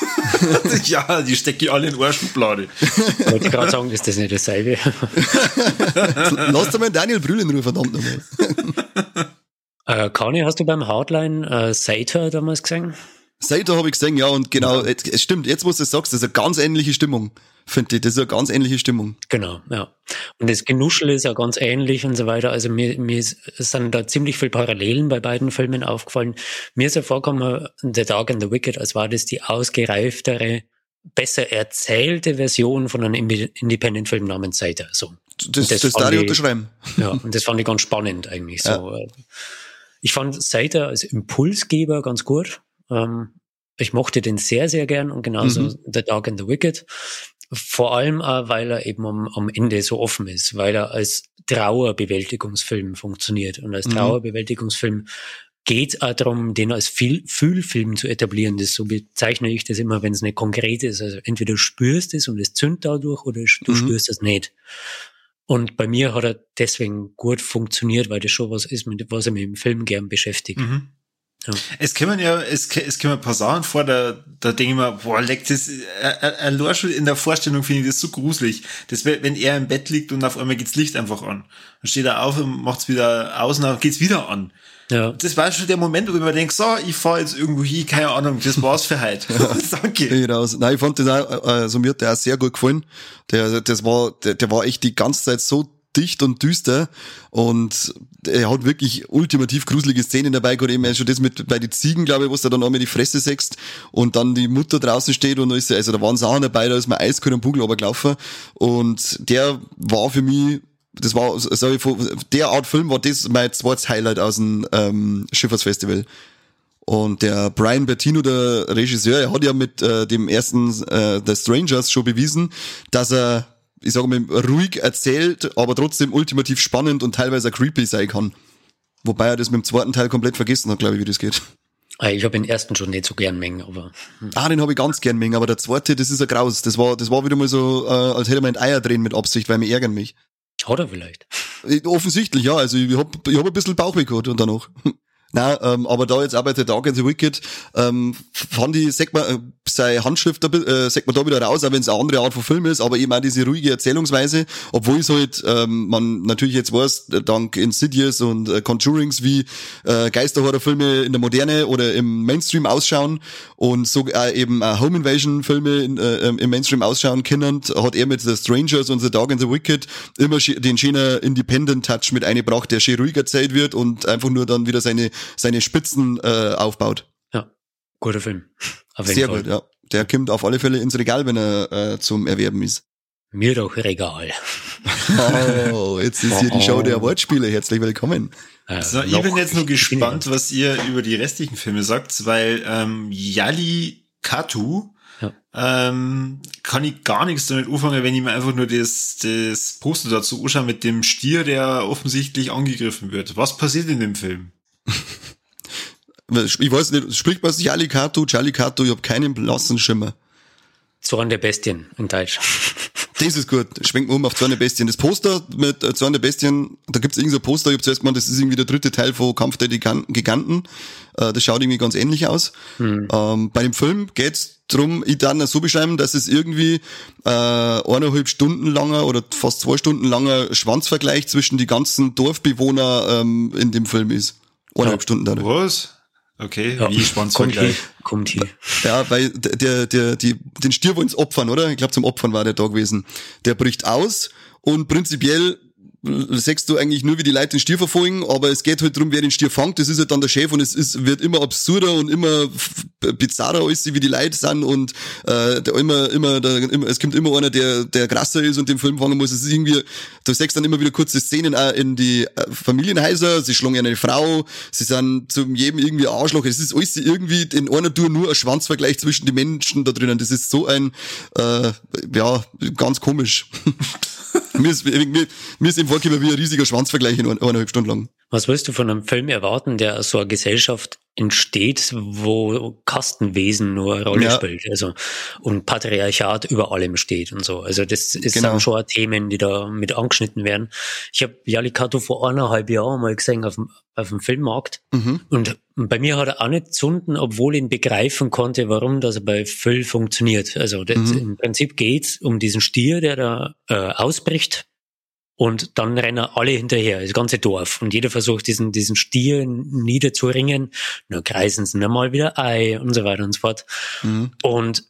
ja, die stecke ich alle in eine Schublade. Wollte gerade sagen, ist das nicht dasselbe? Lass dir mal Daniel Brühl in Ruhe, verdammt nochmal. äh, Kani, hast du beim Hardline äh, Sator damals gesehen? Sator habe ich gesehen, ja, und genau, ja. es stimmt, jetzt wo du es sagst, das ist eine ganz ähnliche Stimmung finde ich. Das ist eine ganz ähnliche Stimmung. Genau, ja. Und das Genuschel ist ja ganz ähnlich und so weiter. Also mir, mir sind da ziemlich viele Parallelen bei beiden Filmen aufgefallen. Mir ist ja vorgekommen, The Dark and the Wicked, als war das die ausgereiftere, besser erzählte Version von einem Independent-Film namens Seite. So. Das, das, das darf ich unterschreiben. Ja, und das fand ich ganz spannend eigentlich. So. Ja. Ich fand Seite als Impulsgeber ganz gut. Ähm, ich mochte den sehr, sehr gern und genauso mhm. The Dark and the Wicked. Vor allem auch, weil er eben am, am Ende so offen ist, weil er als Trauerbewältigungsfilm funktioniert. Und als mhm. Trauerbewältigungsfilm geht auch darum, den als Fühlfilm zu etablieren. Das so bezeichne ich das immer, wenn es nicht konkret ist. Also entweder du spürst es und es zündet dadurch oder du mhm. spürst es nicht. Und bei mir hat er deswegen gut funktioniert, weil das schon was ist, mit was er mich im Film gern beschäftigt. Mhm. Ja. Es kommen ja, es, es kommen ein paar Sachen vor, da, da denke ich mir, boah, leckt das, allein schon in der Vorstellung finde ich das so gruselig. Das, wenn er im Bett liegt und auf einmal geht's Licht einfach an. Dann steht er auf und macht's wieder aus und dann geht's wieder an. Ja. Das war schon der Moment, wo ich mir denke, so, ich fahr jetzt irgendwo hin, keine Ahnung, das war's für heute. ja. Danke. Genau. Nein, ich fand das auch, also mir hat der auch sehr gut gefallen. Der, das war, der, der war echt die ganze Zeit so dicht und düster. Und er hat wirklich ultimativ gruselige Szenen dabei gehabt, eben schon das mit bei den Ziegen, glaube ich, wo du dann einmal die Fresse sägst und dann die Mutter draußen steht und da ist, also da waren Sachen dabei, da ist mir eiskalt am Bugel gelaufen und der war für mich das war, sag ich, der Art Film war das mein zweites Highlight aus dem ähm, Schifffahrtsfestival. Und der Brian Bertino, der Regisseur, er hat ja mit äh, dem ersten äh, The Strangers schon bewiesen, dass er ich sage mal, ruhig erzählt, aber trotzdem ultimativ spannend und teilweise creepy sein kann. Wobei er das mit dem zweiten Teil komplett vergessen hat, glaube ich, wie das geht. Ah, ich habe den ersten schon nicht so gern mengen, aber. Hm. Ah, den habe ich ganz gern mengen, aber der zweite, das ist ein Graus. Das war, das war wieder mal so, äh, als hätte man ein Eier drehen mit Absicht, weil mir ärgern mich. Hat er vielleicht? Offensichtlich, ja. Also ich habe ich hab ein bisschen Bauchweh gehabt und danach. Na, ähm, aber da jetzt auch bei The Dark and the Wicked, ähm, fand ich, sagt man, äh, seine Handschrift, äh, sagt man da wieder raus, auch wenn es eine andere Art von Film ist, aber eben auch diese ruhige Erzählungsweise, obwohl es halt, ähm, man natürlich jetzt weiß, dank Insidious und äh, Conjurings, wie äh, Geisterhorrorfilme in der Moderne oder im Mainstream ausschauen und so äh, eben äh, Home Invasion Filme in, äh, im Mainstream ausschauen können, hat er mit The Strangers und The Dark and the Wicked immer den schönen Independent Touch mit eingebracht, der schön ruhig erzählt wird und einfach nur dann wieder seine seine Spitzen äh, aufbaut. Ja, guter Film. Sehr Fall. gut, ja. Der kommt auf alle Fälle ins Regal, wenn er äh, zum Erwerben ist. Mir doch Regal. oh, jetzt ist hier die Show der Wortspiele. Herzlich willkommen. Äh, so, ich bin jetzt nur gespannt, was ihr über die restlichen Filme sagt, weil ähm, Yali Katu ja. ähm, kann ich gar nichts damit anfangen, wenn ich mir einfach nur das, das Poster dazu anschaue mit dem Stier, der offensichtlich angegriffen wird. Was passiert in dem Film? ich weiß nicht, spricht man sich Alicato, Jalicato, ich habe keinen blassen Schimmer. Zorn der Bestien in Deutsch. Das ist gut. Schwenken wir um auf Zorn der Bestien. Das Poster mit äh, Zorn der Bestien, da gibt's irgend so ein Poster, ich habe zuerst mal, das ist irgendwie der dritte Teil von Kampf der Giganten. Äh, das schaut irgendwie ganz ähnlich aus. Hm. Ähm, bei dem Film geht's drum, ich dann so beschreiben, dass es irgendwie äh, eineinhalb Stunden langer oder fast zwei Stunden langer Schwanzvergleich zwischen die ganzen Dorfbewohner ähm, in dem Film ist. Eineinhalb ja. Stunden dann. Was? Okay, ja. wie Schwanzvergleich. Kommt hier. Ja, weil der, der, die, den Stier wollen opfern, oder? Ich glaube, zum Opfern war der da gewesen. Der bricht aus und prinzipiell sagst du eigentlich nur, wie die Leute den Stier verfolgen, aber es geht halt darum, wer den Stier fängt, das ist halt dann der Chef und es ist, wird immer absurder und immer bizarrer alles, wie die Leute sind und äh, der immer, immer, der, immer, es kommt immer einer, der, der krasser ist und den Film fangen muss. Es ist irgendwie, du sagst dann immer wieder kurze Szenen auch in die äh, Familienhäuser, sie schlagen eine Frau, sie sind zum jedem irgendwie Arschloch, es ist alles irgendwie in einer Tour nur ein Schwanzvergleich zwischen den Menschen da drinnen. Das ist so ein, äh, ja, ganz komisch. mir, ist, mir, mir ist im vorgekommen wie ein riesiger Schwanzvergleich in eineinhalb Stunden lang. Was willst du von einem Film erwarten, der so eine Gesellschaft entsteht, wo Kastenwesen nur eine Rolle ja. spielt, also und Patriarchat über allem steht und so. Also das ist genau. schon Themen, die da mit angeschnitten werden. Ich habe Jalikato vor eineinhalb Jahren mal gesehen auf dem, auf dem Filmmarkt mhm. und bei mir hat er auch nicht zunden, obwohl ich ihn begreifen konnte, warum das bei Phil funktioniert. Also das, mhm. im Prinzip geht's um diesen Stier, der da äh, ausbricht und dann rennen alle hinterher, das ganze Dorf. Und jeder versucht, diesen, diesen Stier niederzuringen. Nur kreisen sie mal wieder Ei und so weiter und so fort. Mhm. Und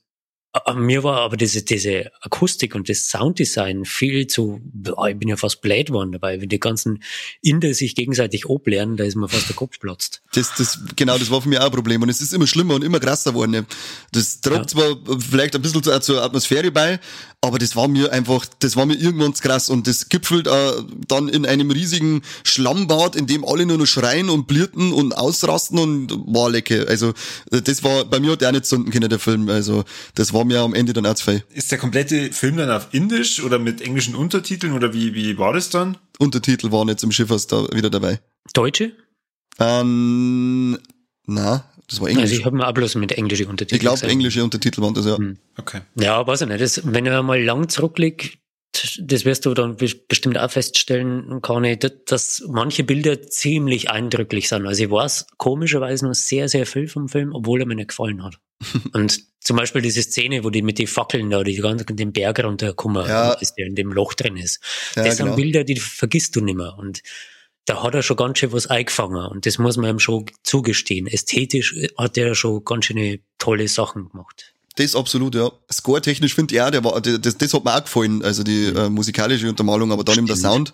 mir war aber diese, diese Akustik und das Sounddesign viel zu, ich bin ja fast blöd worden dabei, wenn die ganzen Inder sich gegenseitig oblernen, da ist mir fast der Kopf platzt. Das, das, genau, das war für mich auch ein Problem und es ist immer schlimmer und immer krasser geworden. Das trägt ja. zwar vielleicht ein bisschen zur, zur Atmosphäre bei, aber das war mir einfach, das war mir irgendwann zu krass und das gipfelt äh, dann in einem riesigen Schlammbad, in dem alle nur noch schreien und blirten und ausrasten und war lecker. Also das war, bei mir hat der auch nicht zünden können, der Film. Also das war mir am Ende dann auch zu viel. Ist der komplette Film dann auf Indisch oder mit englischen Untertiteln oder wie, wie war das dann? Untertitel waren jetzt im Schiffers da wieder dabei. Deutsche? Ähm, na, das war Englisch. Also ich habe mir auch bloß mit englischen Untertiteln Ich glaube, englische Untertitel waren das, ja. Hm. Okay. Ja, weiß ich nicht. Das, wenn er mal lang zurückliegt, das wirst du dann bestimmt auch feststellen, Conny, dass manche Bilder ziemlich eindrücklich sind. Also ich weiß komischerweise noch sehr, sehr viel vom Film, obwohl er mir nicht gefallen hat. Und zum Beispiel diese Szene, wo die mit den Fackeln da, die ganzen den Berg runterkommen, ja. ist der in dem Loch drin ist. Ja, das genau. sind Bilder, die vergisst du nimmer. Und da hat er schon ganz schön was eingefangen und das muss man ihm schon zugestehen. Ästhetisch hat er schon ganz schöne tolle Sachen gemacht. Das absolut, ja. Score-technisch finde ich auch, der war, das, das hat mir auch gefallen, also die äh, musikalische Untermalung, aber dann eben der Sound.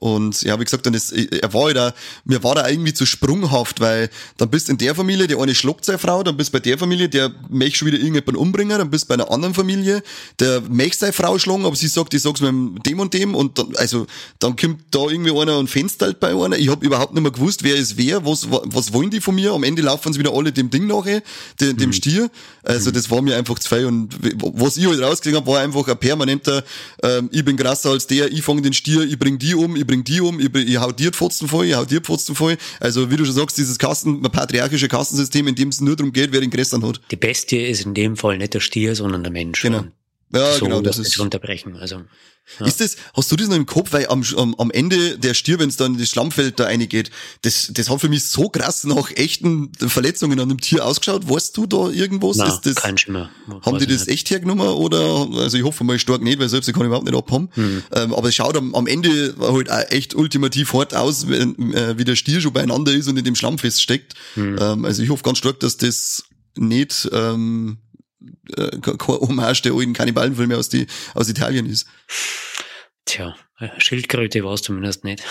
Und ja, wie gesagt, dann ist, er war da, mir war da irgendwie zu sprunghaft, weil dann bist in der Familie, die eine schluckt seine Frau, dann bist bei der Familie, der möchte schon wieder irgendjemanden umbringen, dann bist bei einer anderen Familie, der möchte seine Frau schlagen, aber sie sagt, ich sag's mit dem und dem und dann, also, dann kommt da irgendwie einer und fenster halt bei einer. Ich habe überhaupt nicht mehr gewusst, wer ist wer, was, was wollen die von mir? Am Ende laufen sie wieder alle dem Ding nachher, dem, dem mhm. Stier. Also, mhm. das war mir einfach zu viel und was ich halt rausgesehen habe, war einfach ein permanenter, ähm, ich bin krasser als der, ich fange den Stier, ich bring die um, ich bring die um, ich, ich hau dir Pfosten voll, ich hau dir Pfosten voll. Also wie du schon sagst, dieses Kasten, patriarchische Kastensystem, in dem es nur darum geht, wer den Grästern hat. Die Bestie ist in dem Fall nicht der Stier, sondern der Mensch. Genau. Ja, so genau, das ist unterbrechen. Also ja. Ist das, hast du das noch im Kopf, weil am, am, am Ende der Stier, wenn es dann in das Schlammfeld da reingeht, das, das hat für mich so krass nach echten Verletzungen an dem Tier ausgeschaut. Weißt du da irgendwas? Nein, ist das, kein Schimmer. Haben die das nicht. echt hergenommen oder, also ich hoffe mal stark nicht, weil selbst ich kann überhaupt nicht abhaben. Hm. Ähm, aber es schaut am, am Ende halt auch echt ultimativ hart aus, wenn, äh, wie der Stier schon beieinander ist und in dem Schlamm feststeckt. Hm. Ähm, also ich hoffe ganz stark, dass das nicht, ähm, äh, Hommage der alten Kannibalenfilme aus, die, aus Italien ist. Tja, Schildkröte war es zumindest nicht.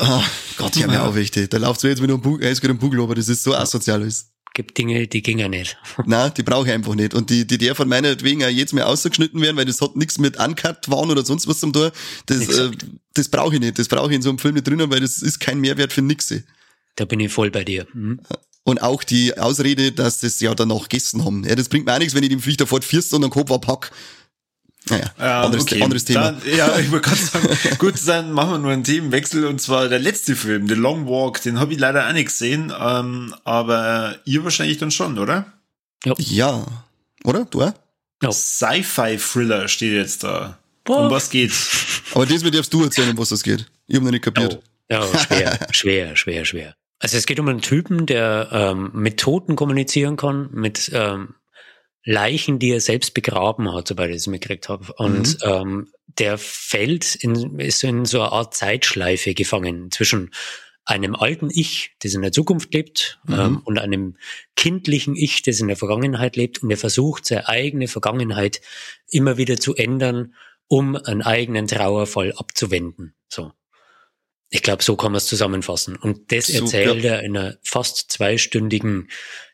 Oh Gott, die haben ja auch wichtig. Da läuft jetzt mit einem Bug, mit einem Bugel, aber das ist so asozial ist. Gibt Dinge, die gingen nicht. Nein, die brauche ich einfach nicht. Und die, die der von meinetwegen auch jetzt mehr ausgeschnitten werden, weil das hat nichts mit Uncut waren oder sonst was zum Tor. Das, äh, das brauche ich nicht. Das brauche ich in so einem Film nicht drinnen, weil das ist kein Mehrwert für nixe. Da bin ich voll bei dir. Mhm. Und auch die Ausrede, dass das ja dann noch gegessen haben. Ja, das bringt mir auch nichts, wenn ich dem Viech davor fährst und dann Kopf abhack. Naja, ja, anderes, okay. anderes Thema. Dann, ja, ich wollte gerade sagen, gut, dann machen wir nur einen Themenwechsel und zwar der letzte Film, The Long Walk, den habe ich leider auch nicht gesehen, ähm, aber ihr wahrscheinlich dann schon, oder? Ja. ja. Oder? Du auch? Ja. Sci-Fi-Thriller steht jetzt da. Boah. Um was geht's? Aber diesmal darfst du erzählen, um was das geht. Ich habe noch nicht kapiert. Oh. Ja, schwer, schwer, schwer, schwer. Also es geht um einen Typen, der ähm, mit Toten kommunizieren kann, mit ähm, Leichen, die er selbst begraben hat, soweit ich es mitgekriegt habe. Und mhm. ähm, der fällt in, ist in so eine Art Zeitschleife gefangen zwischen einem alten Ich, das in der Zukunft lebt, mhm. ähm, und einem kindlichen Ich, das in der Vergangenheit lebt. Und er versucht, seine eigene Vergangenheit immer wieder zu ändern um einen eigenen Trauerfall abzuwenden. So. Ich glaube, so kann man es zusammenfassen. Und das so, erzählt er in einer fast zweistündigen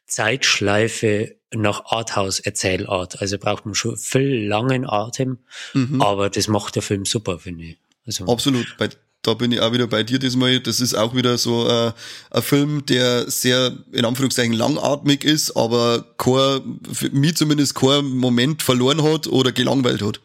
Zeitschleife nach Arthouse-Erzählart. Also braucht man schon viel langen Atem, mhm. aber das macht der Film super, finde ich. Also, Absolut. Bei, da bin ich auch wieder bei dir diesmal. Das ist auch wieder so äh, ein Film, der sehr, in Anführungszeichen, langatmig ist, aber kein, für mich zumindest kein Moment verloren hat oder gelangweilt hat.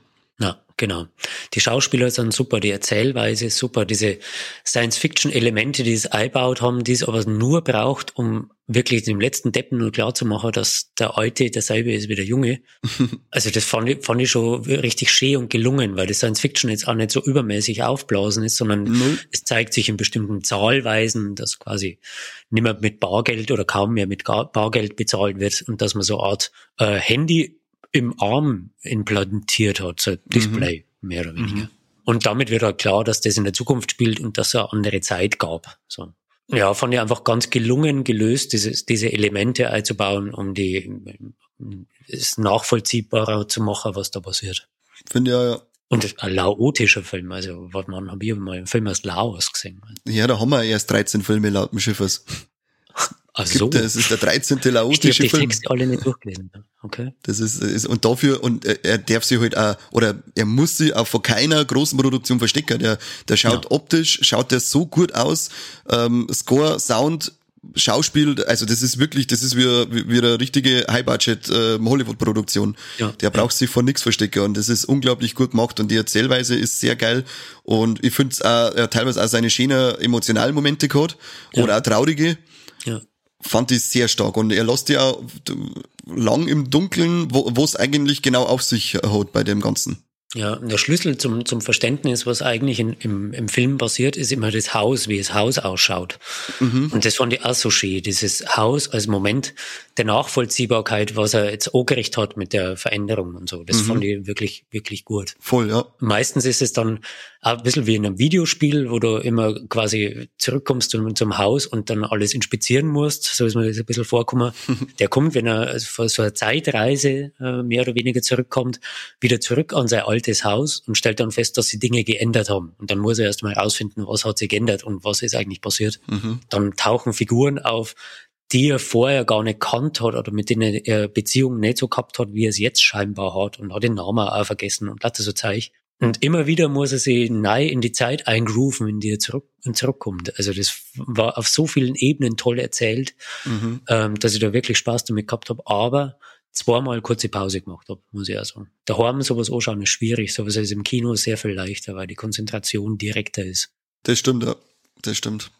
Genau. Die Schauspieler sind super, die Erzählweise ist super, diese Science-Fiction-Elemente, die es eingebaut haben, die es aber nur braucht, um wirklich dem letzten Deppen nur klar zu machen, dass der Alte derselbe ist wie der Junge. also das fand ich, fand ich schon richtig schön und gelungen, weil das Science-Fiction jetzt auch nicht so übermäßig aufblasen ist, sondern mhm. es zeigt sich in bestimmten Zahlweisen, dass quasi mehr mit Bargeld oder kaum mehr mit Bargeld bezahlt wird und dass man so eine Art äh, Handy im Arm implantiert hat, so Display, mhm. mehr oder weniger. Mhm. Und damit wird halt klar, dass das in der Zukunft spielt und dass es eine andere Zeit gab. So. Ja, fand ich einfach ganz gelungen gelöst, dieses, diese Elemente einzubauen, um die es nachvollziehbarer zu machen, was da passiert. Finde ja. Und ein laotischer Film, also was man habe ich mal einen Film aus Laos gesehen. Ja, da haben wir erst 13 Filme laut dem Schiffers. So. Das ist der 13. laotische ich Film. Die Texte alle nicht durchgelesen. Okay. Das ist, ist und dafür, und er darf sich halt auch, oder er muss sich auch vor keiner großen Produktion verstecken. Der, der schaut ja. optisch, schaut der so gut aus. Ähm, Score, Sound, Schauspiel, also das ist wirklich, das ist wie, wie eine richtige High-Budget äh, Hollywood-Produktion. Ja, der braucht sich vor nichts verstecken und das ist unglaublich gut gemacht und die Erzählweise ist sehr geil und ich finde es auch, er teilweise auch seine schönen emotionalen Momente gehabt ja. oder auch traurige. Fand ich sehr stark. Und er lässt ja lang im Dunkeln, wo es eigentlich genau auf sich hat bei dem Ganzen. Ja, der Schlüssel zum, zum Verständnis, was eigentlich in, im, im Film passiert, ist immer das Haus, wie das Haus ausschaut. Mhm. Und das fand ich auch so schön, dieses Haus als Moment der Nachvollziehbarkeit, was er jetzt angeregt hat mit der Veränderung und so. Das mhm. fand ich wirklich, wirklich gut. Voll, ja. Meistens ist es dann auch ein bisschen wie in einem Videospiel, wo du immer quasi zurückkommst zum, zum Haus und dann alles inspizieren musst. So ist mir das ein bisschen vorkommen. Der kommt, wenn er vor so einer Zeitreise äh, mehr oder weniger zurückkommt, wieder zurück an sein altes Haus und stellt dann fest, dass sie Dinge geändert haben. Und dann muss er erst mal herausfinden, was hat sich geändert und was ist eigentlich passiert. Mhm. Dann tauchen Figuren auf, die er vorher gar nicht kannt hat oder mit denen er Beziehungen nicht so gehabt hat, wie er es jetzt scheinbar hat und hat den Namen auch vergessen und hat so Zeug. Und immer wieder muss er sich neu in die Zeit eingrooven, in die er zurück, zurückkommt. Also das war auf so vielen Ebenen toll erzählt, mhm. ähm, dass ich da wirklich Spaß damit gehabt habe, aber zweimal kurze Pause gemacht habe, muss ich auch sagen. Daheim sowas anschauen ist schwierig, sowas ist im Kino sehr viel leichter, weil die Konzentration direkter ist. Das stimmt, ja. Das stimmt.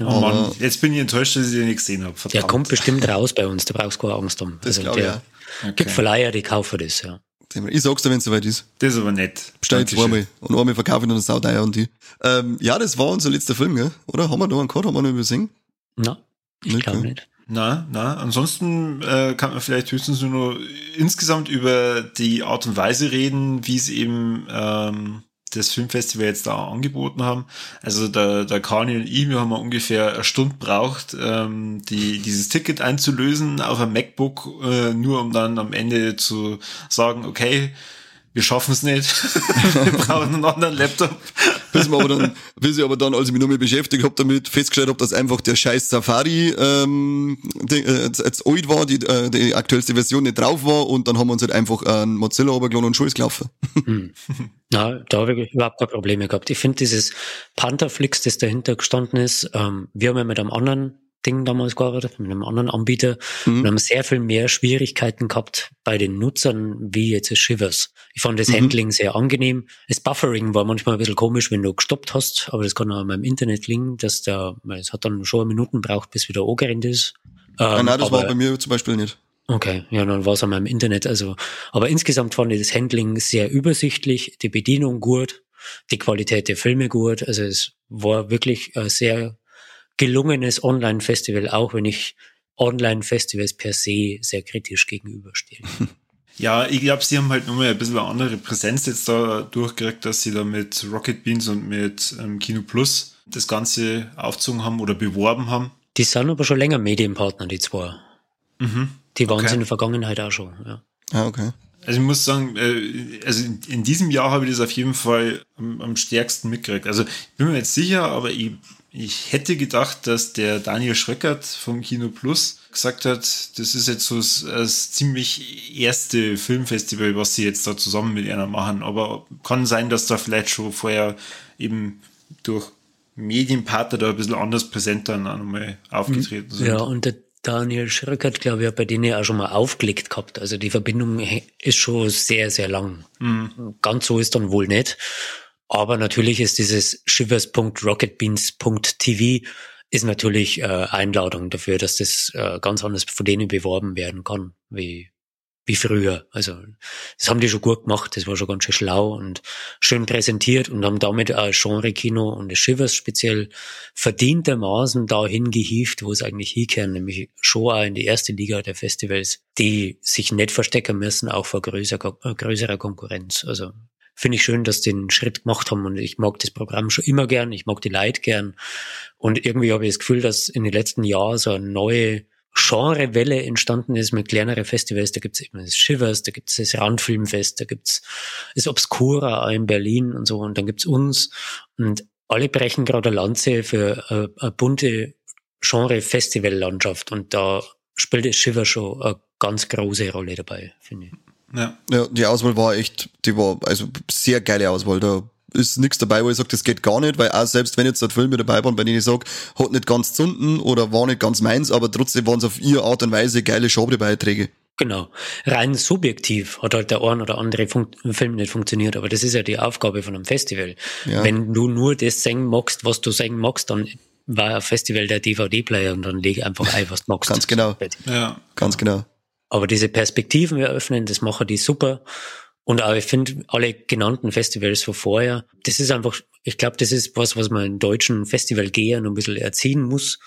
Oh Mann, jetzt bin ich enttäuscht, dass ich den nicht gesehen habe. Der kommt bestimmt raus bei uns, da brauchst du keine Angst haben. Das also der ja. okay. gibt Verleiher, die kaufen das, ja. Ich sag's dir, wenn es soweit ist. Das ist aber nett. Bestell zweimal. Und einmal verkaufe ich dann das Saudeier und die. Ähm, ja, das war unser letzter Film, gell? Oder? Haben wir noch einen gehabt? Haben wir noch übersehen? Na, ich glaube nicht. Na, na, ansonsten äh, kann man vielleicht höchstens nur insgesamt über die Art und Weise reden, wie es eben ähm, das Filmfestival jetzt da angeboten haben. Also der, der Kani und ich, wir haben ungefähr eine Stunde braucht, ähm, die, dieses Ticket einzulösen auf einem MacBook, äh, nur um dann am Ende zu sagen, okay, wir schaffen es nicht. wir brauchen einen anderen Laptop. bis, wir aber dann, bis ich aber dann, als ich mich noch mehr beschäftigt habe, damit festgestellt habe, dass einfach der scheiß Safari ähm, die, äh, jetzt alt war, die, äh, die aktuellste Version nicht drauf war und dann haben wir uns halt einfach einen Mozilla runtergeladen und Schulz gelaufen. Hm. Na, da habe ich überhaupt keine Probleme gehabt. Ich finde dieses Pantherflix, das dahinter gestanden ist, ähm, wir haben ja mit einem anderen Ding damals gearbeitet, mit einem anderen Anbieter mhm. und haben sehr viel mehr Schwierigkeiten gehabt bei den Nutzern wie jetzt das Shivers. Ich fand das mhm. Handling sehr angenehm. Das Buffering war manchmal ein bisschen komisch, wenn du gestoppt hast, aber das kann auch an meinem Internet liegen, dass der, es hat dann schon Minuten braucht, bis wieder angerannt ist. Ähm, nein, das aber, war bei mir zum Beispiel nicht. Okay, ja, dann war es an meinem Internet. Also, aber insgesamt fand ich das Handling sehr übersichtlich, die Bedienung gut, die Qualität der Filme gut. Also es war wirklich äh, sehr gelungenes Online-Festival, auch wenn ich Online-Festivals per se sehr kritisch gegenüberstehe. Ja, ich glaube, sie haben halt nochmal ein bisschen eine andere Präsenz jetzt da durchgekriegt, dass sie da mit Rocket Beans und mit ähm, Kino Plus das Ganze aufgezogen haben oder beworben haben. Die sind aber schon länger Medienpartner, die zwei. Mhm. Die waren okay. in der Vergangenheit auch schon, ja. Ah, okay. Also ich muss sagen, äh, also in diesem Jahr habe ich das auf jeden Fall am, am stärksten mitgekriegt. Also ich bin mir jetzt sicher, aber ich, ich hätte gedacht, dass der Daniel Schröckert vom Kino Plus gesagt hat, das ist jetzt so das, das ziemlich erste Filmfestival, was sie jetzt da zusammen mit einer machen. Aber kann sein, dass da vielleicht schon vorher eben durch Medienpartner da ein bisschen anders präsent dann auch nochmal aufgetreten sind. Ja, und der Daniel Schröckert, glaube ich, hat bei denen auch schon mal aufgelegt gehabt. Also die Verbindung ist schon sehr, sehr lang. Mhm. Ganz so ist dann wohl nicht. Aber natürlich ist dieses shivers.rocketbeans.tv ist natürlich äh, Einladung dafür, dass das äh, ganz anders von denen beworben werden kann, wie wie früher. Also das haben die schon gut gemacht, das war schon ganz schön schlau und schön präsentiert und haben damit auch Genre-Kino und das Shivers speziell verdientermaßen dahin gehievt, wo es eigentlich hinkehren, nämlich schon auch in die erste Liga der Festivals, die sich nicht verstecken müssen, auch vor größer, äh, größerer Konkurrenz. Also finde ich schön, dass die den Schritt gemacht haben und ich mag das Programm schon immer gern, ich mag die Leute gern und irgendwie habe ich das Gefühl, dass in den letzten Jahren so eine neue Genrewelle entstanden ist mit kleineren Festivals. Da gibt's eben das Shivers, da gibt's das Randfilmfest, da gibt's das Obscura in Berlin und so und dann gibt's uns und alle brechen gerade eine Lanze für eine, eine bunte Genre-Festival-Landschaft und da spielt das Shiver schon eine ganz große Rolle dabei, finde ich. Ja. ja, die Auswahl war echt, die war also sehr geile Auswahl. Da ist nichts dabei, wo ich sage, das geht gar nicht, weil auch selbst wenn jetzt dort Filme dabei waren, bei denen ich sage, hat nicht ganz zunden oder war nicht ganz meins, aber trotzdem waren es auf ihre Art und Weise geile Schaubeiträge. Genau. Rein subjektiv hat halt der ein oder andere Fun Film nicht funktioniert, aber das ist ja die Aufgabe von einem Festival. Ja. Wenn du nur das singen magst, was du singen magst, dann war ein Festival der DVD-Player und dann leg einfach ein, was du magst. Ganz genau. Ja. Ganz genau. Aber diese Perspektiven eröffnen, das machen die super. Und auch ich finde, alle genannten Festivals von vorher, das ist einfach, ich glaube, das ist was, was man in deutschen Festivalgehern ein bisschen erziehen muss,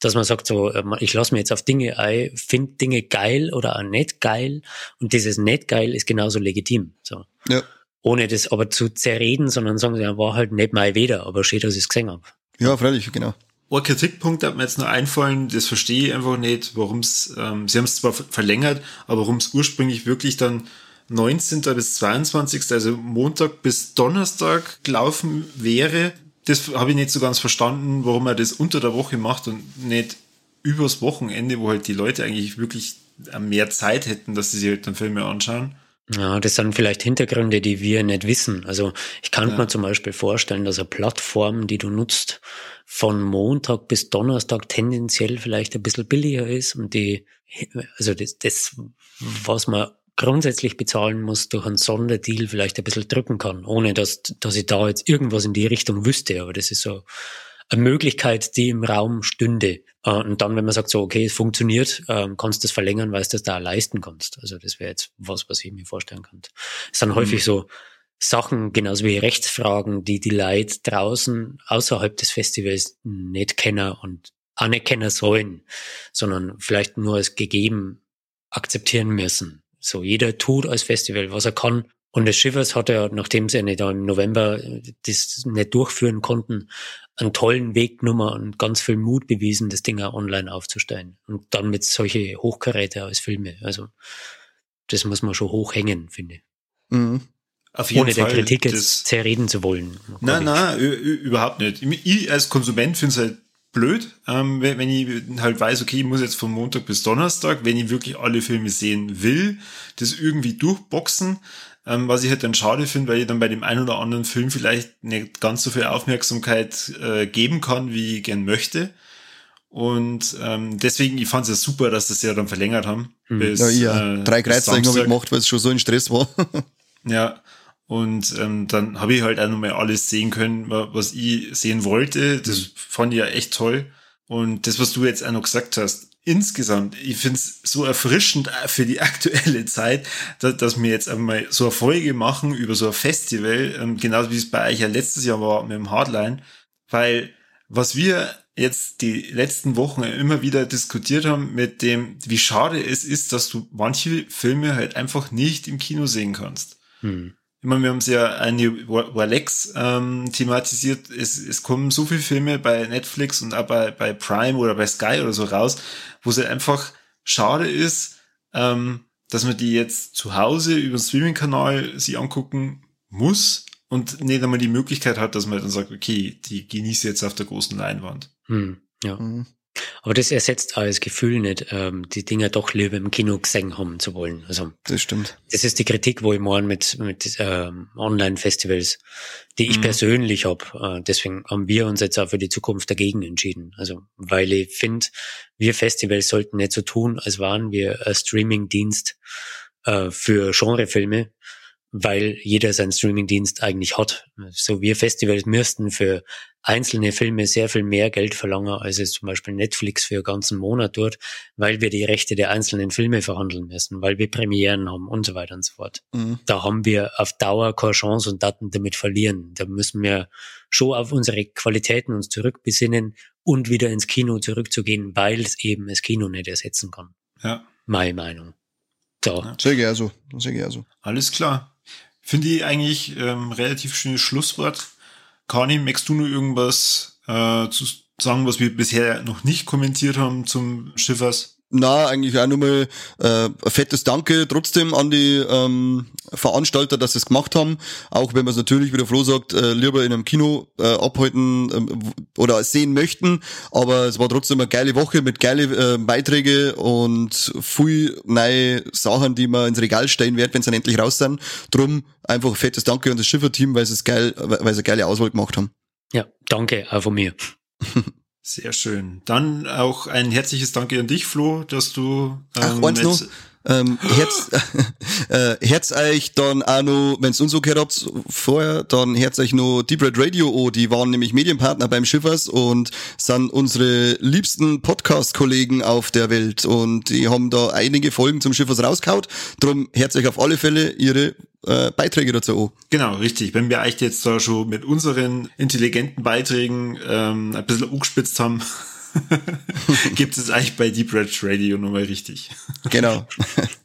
dass man sagt so, äh, ich lasse mir jetzt auf Dinge ein, finde Dinge geil oder auch nicht geil und dieses nicht geil ist genauso legitim. So. Ja. Ohne das aber zu zerreden, sondern sagen sie, ja, war halt nicht mal weder, aber steht, dass ich es gesehen habe. Ja, freilich, genau. Ein Kritikpunkt hat mir jetzt nur einfallen, das verstehe ich einfach nicht, warum es, ähm, sie haben es zwar verlängert, aber warum es ursprünglich wirklich dann 19. bis 22., also Montag bis Donnerstag gelaufen wäre. Das habe ich nicht so ganz verstanden, warum er das unter der Woche macht und nicht übers Wochenende, wo halt die Leute eigentlich wirklich mehr Zeit hätten, dass sie sich halt dann Filme anschauen. Ja, das sind vielleicht Hintergründe, die wir nicht wissen. Also ich kann ja. mir zum Beispiel vorstellen, dass eine Plattform, die du nutzt, von Montag bis Donnerstag tendenziell vielleicht ein bisschen billiger ist und die, also das, das was man grundsätzlich bezahlen muss, durch einen Sonderdeal vielleicht ein bisschen drücken kann, ohne dass, dass ich da jetzt irgendwas in die Richtung wüsste. Aber das ist so eine Möglichkeit, die im Raum stünde. Äh, und dann, wenn man sagt, so, okay, es funktioniert, ähm, kannst du das verlängern, weil du das da leisten kannst. Also das wäre jetzt was, was ich mir vorstellen könnte. Es sind mhm. häufig so Sachen, genauso wie Rechtsfragen, die die Leute draußen außerhalb des Festivals nicht kennen und anerkennen sollen, sondern vielleicht nur als gegeben akzeptieren müssen. So, jeder tut als Festival, was er kann. Und das Schiffers hat ja, nachdem sie nicht im November das nicht durchführen konnten, einen tollen Weg genommen und ganz viel Mut bewiesen, das Ding auch online aufzustellen. Und dann mit solche Hochkaräte als Filme. Also, das muss man schon hochhängen, finde ich. Mhm. Auf jeden Ohne Fall, der Kritik jetzt zerreden zu wollen. Nein, nein, überhaupt nicht. Ich als Konsument finde es halt blöd, ähm, wenn, wenn ich halt weiß, okay, ich muss jetzt von Montag bis Donnerstag, wenn ich wirklich alle Filme sehen will, das irgendwie durchboxen. Ähm, was ich halt dann schade finde, weil ich dann bei dem einen oder anderen Film vielleicht nicht ganz so viel Aufmerksamkeit äh, geben kann, wie ich gern möchte. Und ähm, deswegen, ich fand es ja super, dass das ja dann verlängert haben. Mhm. Bis, ja, ja. Äh, drei Kreuzzeichen habe ich gemacht, weil es schon so in Stress war. ja, und ähm, dann habe ich halt auch nochmal alles sehen können, was ich sehen wollte. Das mhm. fand ich ja echt toll. Und das, was du jetzt auch noch gesagt hast, insgesamt, ich finde es so erfrischend für die aktuelle Zeit, dass, dass wir jetzt einmal so eine Folge machen über so ein Festival, ähm, genauso wie es bei euch ja letztes Jahr war mit dem Hardline, weil was wir jetzt die letzten Wochen immer wieder diskutiert haben mit dem, wie schade es ist, dass du manche Filme halt einfach nicht im Kino sehen kannst. Hm. Ich meine, wir haben es ja eine Walex ähm, thematisiert. Es, es kommen so viele Filme bei Netflix und auch bei, bei Prime oder bei Sky oder so raus, wo es halt einfach schade ist, ähm, dass man die jetzt zu Hause über den Streaming-Kanal sie angucken muss und nicht einmal die Möglichkeit hat, dass man dann sagt, okay, die genieße jetzt auf der großen Leinwand. Hm, ja. Mhm. Aber das ersetzt auch das Gefühl nicht, ähm, die Dinger doch lieber im Kino gesehen haben zu wollen. Also das stimmt. Das ist die Kritik, wo ich morgen mit mit ähm, Online-Festivals, die ich mhm. persönlich habe. Äh, deswegen haben wir uns jetzt auch für die Zukunft dagegen entschieden. Also weil ich finde, wir Festivals sollten nicht so tun, als waren wir ein Streaming-Dienst äh, für Genrefilme, weil jeder seinen Streamingdienst eigentlich hat. So wir Festivals müssten für einzelne Filme sehr viel mehr Geld verlangen, als es zum Beispiel Netflix für einen ganzen Monat tut, weil wir die Rechte der einzelnen Filme verhandeln müssen, weil wir Premieren haben und so weiter und so fort. Mhm. Da haben wir auf Dauer keine Chance und Daten damit verlieren. Da müssen wir schon auf unsere Qualitäten uns zurückbesinnen und wieder ins Kino zurückzugehen, weil es eben das Kino nicht ersetzen kann. Ja. Meine Meinung. So. Ja. Sehr gerne so. Sehr gerne so. Alles klar. Finde ich eigentlich ähm, relativ schönes Schlusswort. Kani, möchtest du nur irgendwas äh, zu sagen, was wir bisher noch nicht kommentiert haben zum Schiffers? Na, eigentlich auch nochmal äh, ein fettes Danke trotzdem an die ähm, Veranstalter, dass sie es gemacht haben. Auch wenn man es natürlich, wie der Flo sagt, äh, lieber in einem Kino äh, abhalten äh, oder sehen möchten. Aber es war trotzdem eine geile Woche mit geile äh, Beiträge und viel neue Sachen, die man ins Regal stellen wird, wenn sie dann endlich raus sind. Drum einfach ein fettes Danke an das Schifferteam, weil sie es geil, weil sie eine geile Auswahl gemacht haben. Ja, danke auch von mir. Sehr schön. Dann auch ein herzliches Danke an dich, Flo, dass du ähm, Ach, noch. Ähm, Herz, äh, Herz euch dann auch noch, wenn es uns so gehört habt vorher, dann Herz euch noch Deep Red Radio oh, die waren nämlich Medienpartner beim Schiffers und sind unsere liebsten Podcast-Kollegen auf der Welt und die haben da einige Folgen zum Schiffers rausgehaut. Drum Herz euch auf alle Fälle ihre äh, Beiträge dazu an. Genau, richtig. Wenn wir eigentlich jetzt da schon mit unseren intelligenten Beiträgen ähm, ein bisschen umgespitzt haben, gibt es eigentlich bei Deep Red Radio nochmal richtig. Genau.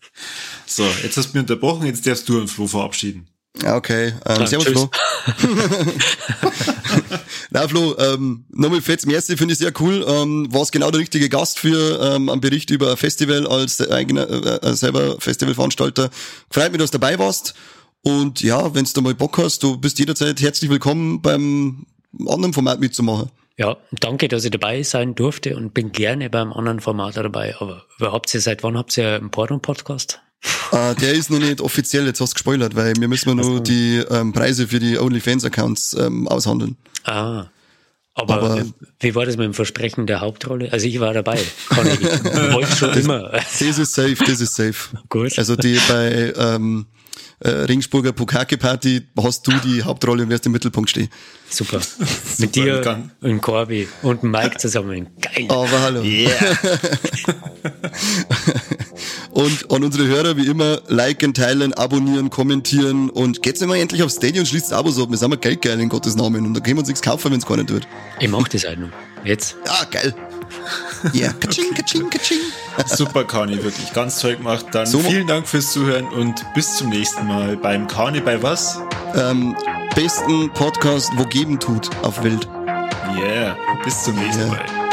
so, jetzt hast du mich unterbrochen, jetzt darfst du uns Flo verabschieden. Okay, ähm, ja, servus tschüss. Flo. Na Flo, ähm, nochmal fett zum ersten finde ich sehr cool. Ähm, warst genau der richtige Gast für ähm, einen Bericht über ein Festival als eigener äh, selber Festivalveranstalter. Freut mich, dass du dabei warst. Und ja, wenn du mal Bock hast, du bist jederzeit herzlich willkommen beim anderen Format mitzumachen. Ja, danke, dass ich dabei sein durfte und bin gerne beim anderen Format dabei. Aber ihr seit wann habt ihr einen Porno-Podcast? Uh, der ist noch nicht offiziell, jetzt hast du gespoilert, weil wir müssen nur die ähm, Preise für die OnlyFans-Accounts ähm, aushandeln. Ah. Aber, aber, wie war das mit dem Versprechen der Hauptrolle? Also ich war dabei. Kann ich, wollte schon das, immer. Das ist safe, das ist safe. Gut. Also die bei ähm, äh, Ringsburger Pukake-Party hast du die Hauptrolle und wirst im Mittelpunkt stehen. Super. Mit dir und Corby und Mike zusammen. Geil. Aber hallo. Yeah. und an unsere Hörer wie immer liken, teilen, abonnieren, kommentieren und geht's immer endlich aufs Stadion und schließt Abos ab. Wir sind mal geldgeil in Gottes Namen und da können wir uns nichts kaufen, wenn es keiner tut. Ich mach das halt noch. Jetzt. Ja, geil. Ja, yeah. katsching, katsching, katsching. Super, Kani, wirklich ganz toll gemacht. Dann so, vielen Dank fürs Zuhören und bis zum nächsten Mal beim Kani bei was? Ähm, besten Podcast, wo geben tut auf Wild. Yeah, bis zum nächsten yeah. Mal.